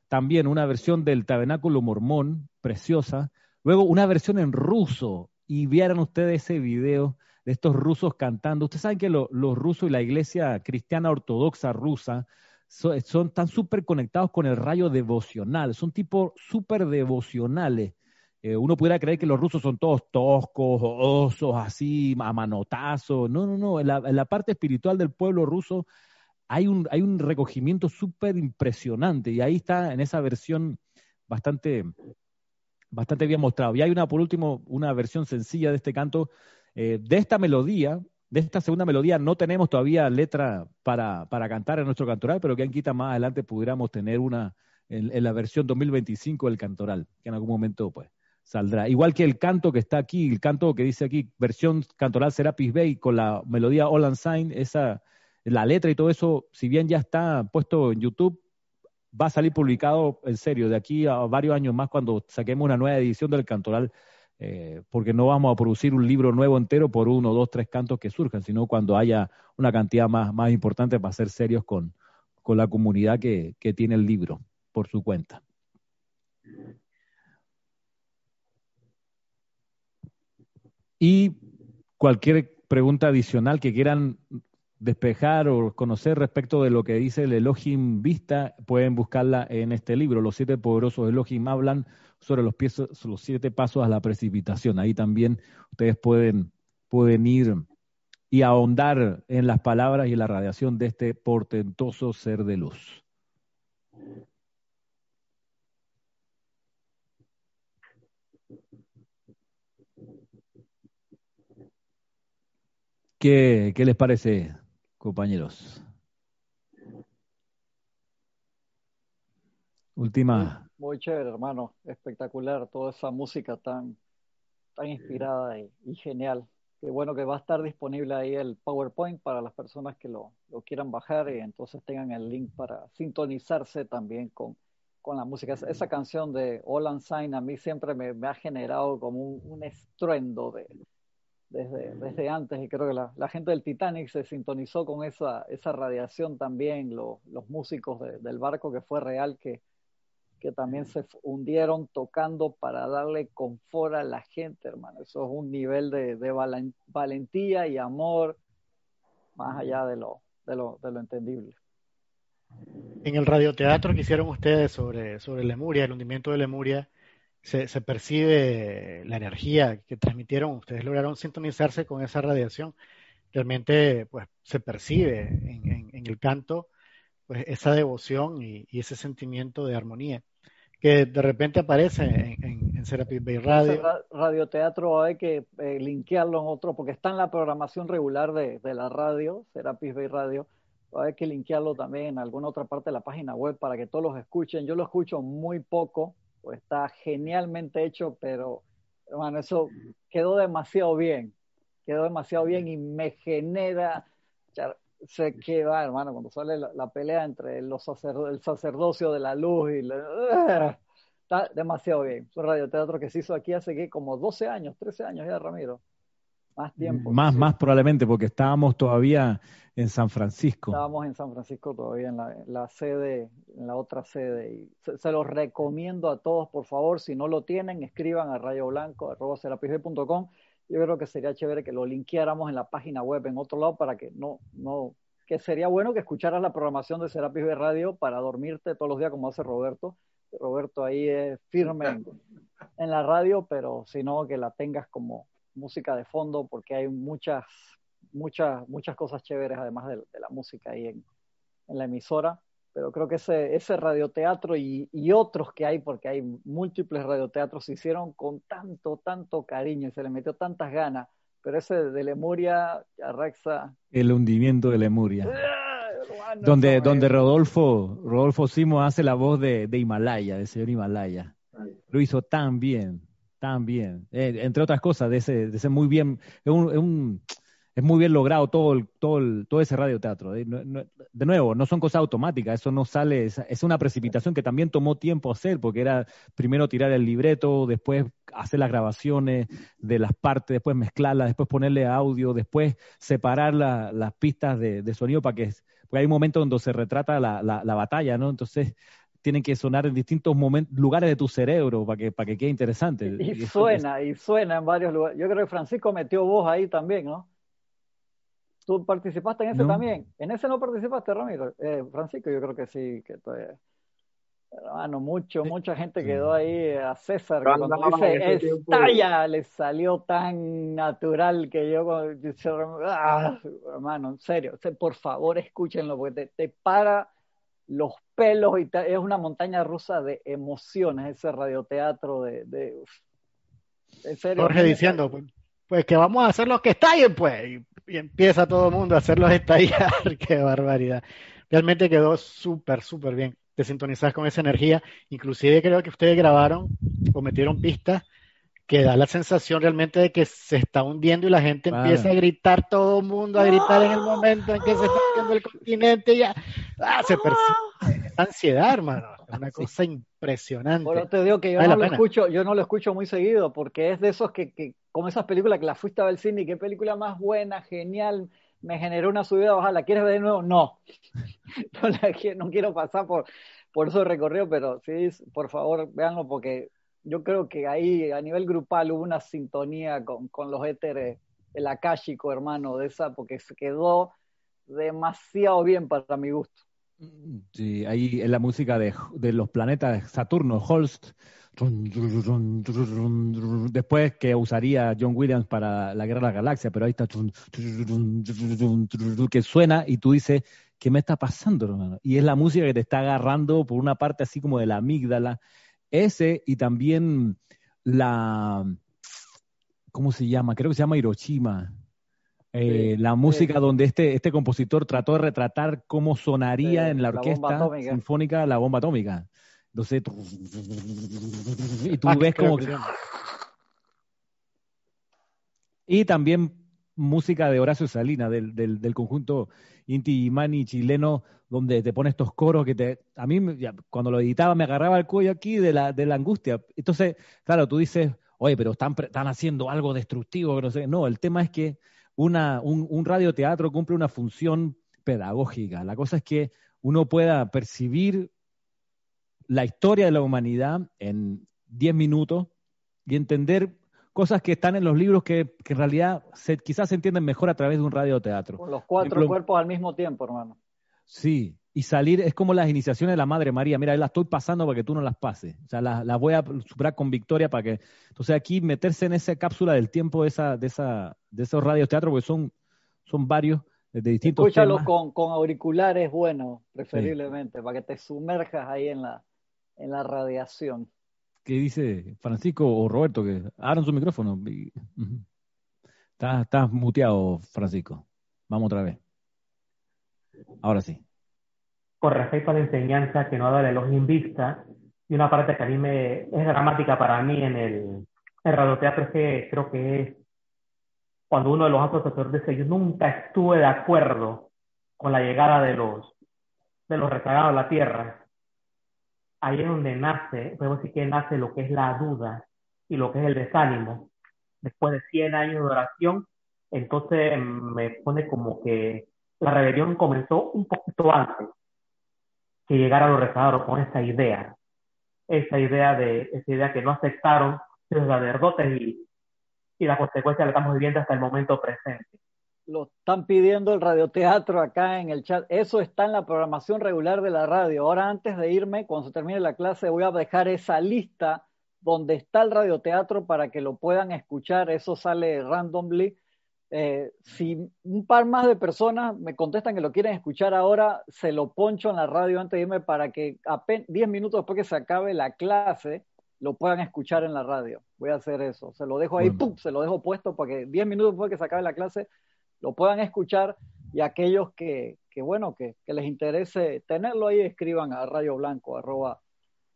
también una versión del Tabernáculo Mormón, preciosa, luego una versión en ruso, y vieran ustedes ese video de estos rusos cantando. Ustedes saben que los rusos y la iglesia cristiana ortodoxa rusa son, tan súper conectados con el rayo devocional, son tipos súper devocionales. Eh, uno pudiera creer que los rusos son todos toscos, osos, así, a manotazos. No, no, no. En la, parte espiritual del pueblo ruso hay un, hay un recogimiento súper impresionante y ahí está en esa versión bastante, bastante bien mostrado. Y hay una, por último, una versión sencilla de este canto eh, de esta melodía, de esta segunda melodía, no tenemos todavía letra para, para cantar en nuestro cantoral, pero que en quita más adelante pudiéramos tener una en, la versión 2025 del cantoral, que en algún momento pues saldrá. Igual que el canto que está aquí, el canto que dice aquí, versión cantoral Serapis Bay con la melodía All and Sign, esa, la letra y todo eso, si bien ya está puesto en YouTube, va a salir publicado en serio de aquí a varios años más cuando saquemos una nueva edición del cantoral eh, porque no vamos a producir un libro nuevo entero por uno, dos, tres cantos que surjan, sino cuando haya una cantidad más, más importante para ser serios con, con la comunidad que, que tiene el libro por su cuenta. Y cualquier pregunta adicional que quieran despejar o conocer respecto de lo que dice el Elohim Vista, pueden buscarla en este libro. Los siete poderosos Elohim hablan sobre los, pies, los siete pasos a la precipitación. Ahí también ustedes pueden, pueden ir y ahondar en las palabras y la radiación de este portentoso ser de luz. ¿Qué, qué les parece, compañeros? Última
muy chévere, hermano. Espectacular toda esa música tan, tan inspirada y, genial. Qué bueno que va a estar disponible ahí el PowerPoint para las personas que lo, lo quieran bajar y entonces tengan el link para sintonizarse también con, con la música. Esa, canción de All Sign a mí siempre me, me ha generado como un, un estruendo de, desde, desde, antes y creo que la, la, gente del Titanic se sintonizó con esa, esa radiación también, los músicos del barco que fue real que que también se hundieron tocando para darle confort a la gente, hermano. Eso es un nivel de, valentía y amor más allá de lo, de lo, de lo entendible.
En el radioteatro que hicieron ustedes sobre, sobre Lemuria, el hundimiento de Lemuria, se, se, percibe la energía que transmitieron, ustedes lograron sintonizarse con esa radiación. Realmente, pues, se percibe en, en, el canto pues, esa devoción y, y, ese sentimiento de armonía que de repente aparece en, en, Serapis Bay Radio.
radioteatro hay que eh, linkearlo en otro, porque está en la programación regular de, de la radio, Serapis Bay Radio. Hay que linkearlo también en alguna otra parte de la página web para que todos los escuchen. Yo lo escucho muy poco, pues está genialmente hecho, pero hermano, eso quedó demasiado bien. Quedó demasiado bien y me genera se queda, hermano, cuando sale la, pelea entre los el sacerdocio de la luz y está demasiado bien. Es un radioteatro que se hizo aquí hace que como 12 años, 13 años ya, Ramiro. Más tiempo.
Más, más probablemente, porque estábamos todavía en San Francisco.
Estábamos en San Francisco todavía, en la, sede, en la otra sede. Y se, los recomiendo a todos, por favor, si no lo tienen, escriban a rayoblanco.com yo creo que sería chévere que lo linkeáramos en la página web en otro lado para que no, no, que sería bueno que escucharas la programación de Serapis de Radio para dormirte todos los días como hace Roberto. Roberto ahí es firme en, la radio, pero si no, que la tengas como música de fondo porque hay muchas, muchas, muchas cosas chéveres además de, la música ahí en, en la emisora. Pero creo que ese, ese radioteatro y, y, otros que hay, porque hay múltiples radioteatros, se hicieron con tanto, tanto cariño y se le metió tantas ganas, pero ese de Lemuria, Arraxa...
El hundimiento de Lemuria. Ah, donde, donde Rodolfo, Rodolfo Simo hace la voz de, de Himalaya, del señor Himalaya. Lo hizo tan bien, tan bien. Eh, entre otras cosas, de ese, de ese muy bien, es muy bien logrado todo, el, todo, el, todo ese radioteatro. ¿eh? de nuevo, no son cosas automáticas, eso no sale, es, una precipitación que también tomó tiempo hacer, porque era primero tirar el libreto, después hacer las grabaciones de las partes, después mezclarlas, después ponerle audio, después separar las pistas de, sonido para que, hay un momento donde se retrata la, la, batalla, ¿no? Entonces tienen que sonar en distintos momentos, lugares de tu cerebro para que, para que quede interesante.
Y, y suena, y suena en varios lugares. Yo creo que Francisco metió voz ahí también, ¿no? ¿Tú participaste en ese también? ¿En ese no participaste, Ramiro? Eh, Francisco, yo creo que sí, que Hermano, mucho, mucha gente quedó ahí a César cuando dice estalla, le salió tan natural que yo, ah, hermano, en serio, por favor escúchenlo porque te, para los pelos y es una montaña rusa de emociones ese radioteatro de, de
en serio. Jorge diciendo, pues, pues que vamos a hacer los que estallen, pues y empieza todo el mundo a hacerlos estallar. Qué barbaridad. Realmente quedó súper, súper bien. Te sintonizas con esa energía. Inclusive creo que ustedes grabaron o metieron pistas que da la sensación realmente de que se está hundiendo y la gente empieza a gritar, todo el mundo a gritar en el momento en que se está hundiendo el continente, ya ah, se percibe ansiedad, hermano, una cosa impresionante.
Bueno, te digo que yo no lo escucho, yo no lo escucho muy seguido, porque es de esos que, que como esas películas que la fuiste a ver al cine y qué película más buena, genial, me generó una subida baja, ¿la quieres ver de nuevo? No, no, la quiero, no quiero pasar por, por eso recorrido, pero sí, por favor, véanlo porque yo creo que ahí a nivel grupal hubo una sintonía con, con los éteres, el akáshico, hermano, de esa, porque se quedó demasiado bien para mi gusto.
Sí, ahí en la música de, de los planetas Saturno, Holst, después que usaría John Williams para la Guerra de la Galaxia, pero ahí está que suena y tú dices, ¿qué me está pasando, hermano? Y es la música que te está agarrando por una parte así como de la amígdala ese y también la, ¿cómo se llama? Creo que se llama Hiroshima. Eh, la música donde este, este compositor trató de retratar cómo sonaría en la orquesta sinfónica la bomba atómica. Entonces, y tú ah, ves como Y también música de Horacio Salina, del, del, del conjunto Inti Mani chileno, donde te pone estos coros que te. A mí, cuando lo editaba, me agarraba el cuello aquí de la, de la angustia. Entonces, claro, tú dices, oye, pero están, están haciendo algo destructivo, no sé. No, el tema es que una, un, un radioteatro cumple una función pedagógica. La cosa es que uno pueda percibir la historia de la humanidad en 10 minutos y entender cosas que están en los libros que, en realidad se, quizás se entienden mejor a través de un radioteatro.
Con los cuatro cuerpos al mismo tiempo, hermano.
Sí, y salir es como las iniciaciones de la Madre María. Mira, las estoy pasando para que tú no las pases. O sea, las, voy a superar con victoria para que. Entonces, aquí meterse en esa cápsula del tiempo de, esa, de, esa, de esos radioteatros, porque son, son varios de distintos.
Escúchalo con, con auriculares bueno, preferiblemente, para que te sumerjas ahí en la, en la radiación.
¿Qué dice Francisco o Roberto? Que abran su micrófono. Estás muteado, Francisco. Vamos otra vez. Ahora sí.
Con respecto a la enseñanza que no da de los invista, y una parte que a mí me es dramática para mí en el, el radioteatro es que creo que es cuando uno de los asociadores dice, yo nunca estuve de acuerdo con la llegada de los, de los rezagados a la tierra, ahí es donde nace, podemos decir que nace lo que es la duda y lo que es el desánimo. Después de 100 años de oración, entonces me pone como que la rebelión comenzó un poquito antes que llegara los rezadores con esa idea, esa idea de esa idea que no aceptaron los sacerdotes y, y la consecuencia la estamos viviendo hasta el momento presente
lo están pidiendo el radioteatro acá en el chat. Eso está en la programación regular de la radio. Ahora antes de irme, cuando se termine la clase, voy a dejar esa lista donde está el radioteatro para que lo puedan escuchar. Eso sale randomly. Eh, si un par más de personas me contestan que lo quieren escuchar ahora, se lo poncho en la radio antes de irme para que 10 minutos después que se acabe la clase lo puedan escuchar en la radio. Voy a hacer eso. Se lo dejo ahí, ¡pum! se lo dejo puesto para que 10 minutos después que se acabe la clase lo puedan escuchar y aquellos que, que bueno, que, que, les interese tenerlo ahí, escriban a radio blanco arroba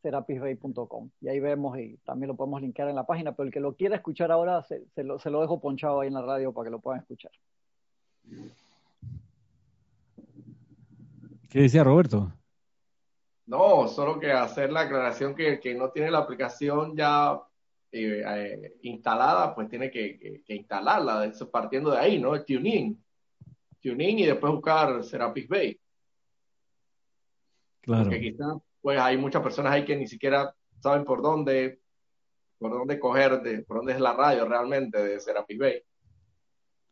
serapisbay.com y ahí vemos y también lo podemos linkear en la página, pero el que lo quiera escuchar ahora se, se, lo, se lo dejo ponchado ahí en la radio para que lo puedan escuchar.
¿Qué decía Roberto?
No, solo que hacer la aclaración que el que no tiene la aplicación ya eh, eh, instalada, pues tiene que, instalarla, eso, partiendo de ahí, ¿no? El tuning. Tuning y después buscar Serapis Bay. Claro. Porque quizás, pues hay muchas personas ahí que ni siquiera saben por dónde, por dónde coger, de, por dónde es la radio realmente de Serapis Bay.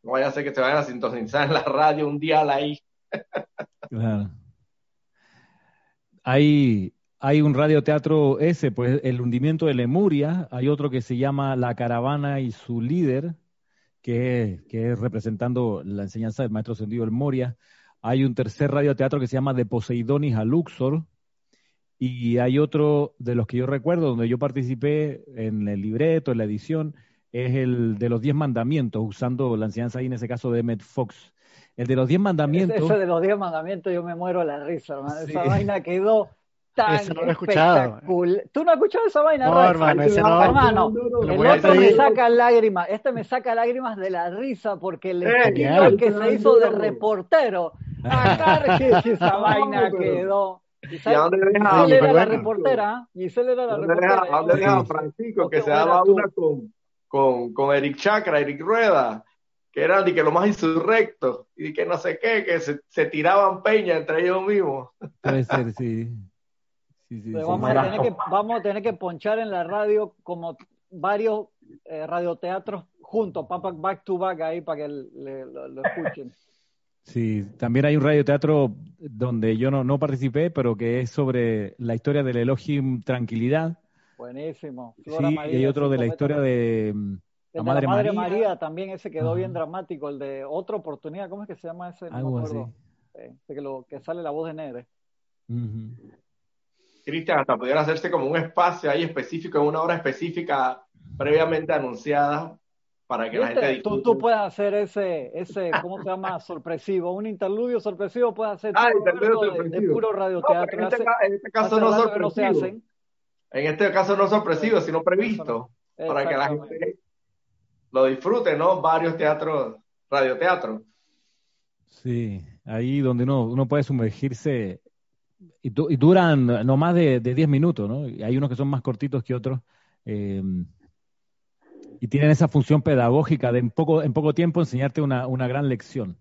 No vaya a ser que se vayan a sintonizar en la radio un día ahí. claro.
Hay, hay un radioteatro ese, pues El hundimiento de Lemuria, hay otro que se llama La caravana y su líder, que es, representando la enseñanza del maestro Sendido el Moria. Hay un tercer radioteatro que se llama De Poseidonis a Luxor, y hay otro de los que yo recuerdo, donde yo participé en el libreto, en la edición, es el de los diez mandamientos, usando la enseñanza ahí en ese caso de Emmett Fox. El de los diez mandamientos.
Ese de los diez mandamientos yo me muero la risa, hermano. Esa vaina quedó tan
Eso no lo he escuchado.
¿Tú no has escuchado esa vaina,
No, hermano, ese no.
Hermano, el otro me saca lágrimas. Este me saca lágrimas de la risa porque el español que se hizo de reportero. Acá que esa vaina quedó.
dónde
Giselle era la reportera. Giselle era la reportera.
¿A dónde deja Francisco que se daba una con, con, con Eric Chakra, Eric Rueda? que eran de que lo más insurrecto y que no sé qué, que se, se tiraban peña entre ellos mismos.
Puede ser, sí.
Vamos, a tener que, vamos a tener que ponchar en la radio como varios eh, radioteatros juntos, back to back ahí para que lo, escuchen.
Sí, también hay un radioteatro donde yo no, no participé, pero que es sobre la historia del Elohim Tranquilidad.
Buenísimo.
sí, y hay otro de la historia de
la Madre, María. también, ese quedó bien dramático. El de Otra Oportunidad, ¿cómo es que se llama ese? No me acuerdo. que, lo, que sale la voz de Nere.
Cristian, hasta pudiera hacerse como un espacio ahí específico, en una hora específica previamente anunciada para que la gente
tú, tú puedes hacer ese, ese, ¿cómo se llama? Sorpresivo, un interludio sorpresivo puedes hacer
ah, de,
puro radioteatro.
en, este, en, este, caso no sorpresivo. en este caso no sorpresivo, sino previsto, para que la gente lo disfruten, ¿no? Varios teatros, radioteatros.
Sí, ahí donde uno, uno puede sumergirse y, y duran no más de 10 minutos, ¿no? Y hay unos que son más cortitos que otros. Em, y tienen esa función pedagógica de en poco, en poco tiempo enseñarte una, una gran lección.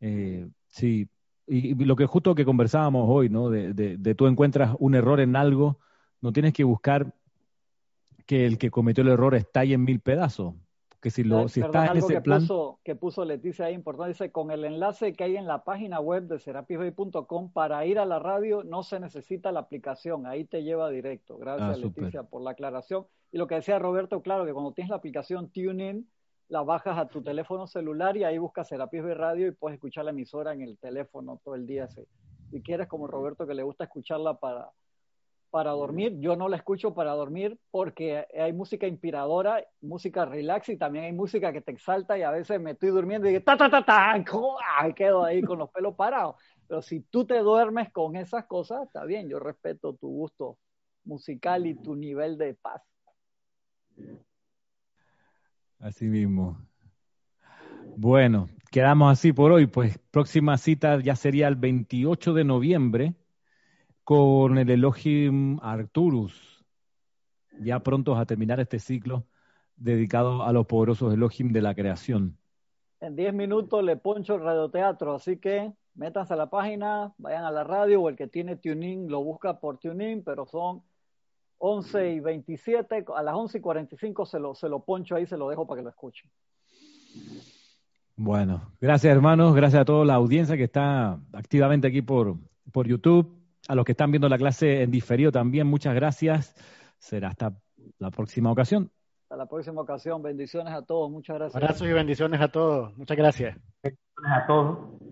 Eh, sí, y, lo que justo que conversábamos hoy, ¿no? De, de, de, tú encuentras un error en algo, no tienes que buscar que el que cometió el error estalle en mil pedazos. Que si, lo, si está en ese
que
plan...
Puso, que puso Leticia ahí importante, dice, con el enlace que hay en la página web de serapisbay.com para ir a la radio no se necesita la aplicación, ahí te lleva directo. Gracias ah, Leticia por la aclaración. Y lo que decía Roberto, claro, que cuando tienes la aplicación TuneIn, la bajas a tu teléfono celular y ahí buscas Serapis Radio y puedes escuchar la emisora en el teléfono todo el día. Si quieres, como Roberto, que le gusta escucharla para para dormir. Yo no la escucho para dormir porque hay música inspiradora, música relax y también hay música que te exalta y a veces me estoy durmiendo y ta ta ta ta, y quedo ahí con los pelos parados. Pero si tú te duermes con esas cosas, está bien, yo respeto tu gusto musical y tu nivel de paz.
Así mismo. Bueno, quedamos así por hoy, pues próxima cita ya sería el 28 de noviembre con el Elohim Arturus, ya prontos a terminar este ciclo dedicado a los poderosos Elohim de la creación.
En 10 minutos le poncho el radioteatro, así que métanse a la página, vayan a la radio o el que tiene tuning lo busca por tuning, pero son 11 y 27, a las 11 y 45 se lo, se lo poncho ahí, se lo dejo para que lo escuchen.
Bueno, gracias hermanos, gracias a toda la audiencia que está activamente aquí por, por YouTube a los que están viendo la clase en diferido también, muchas gracias. Será hasta la próxima ocasión.
Hasta la próxima ocasión. Bendiciones a todos. Muchas gracias.
Abrazos y bendiciones a todos. Muchas gracias.
Bendiciones a todos.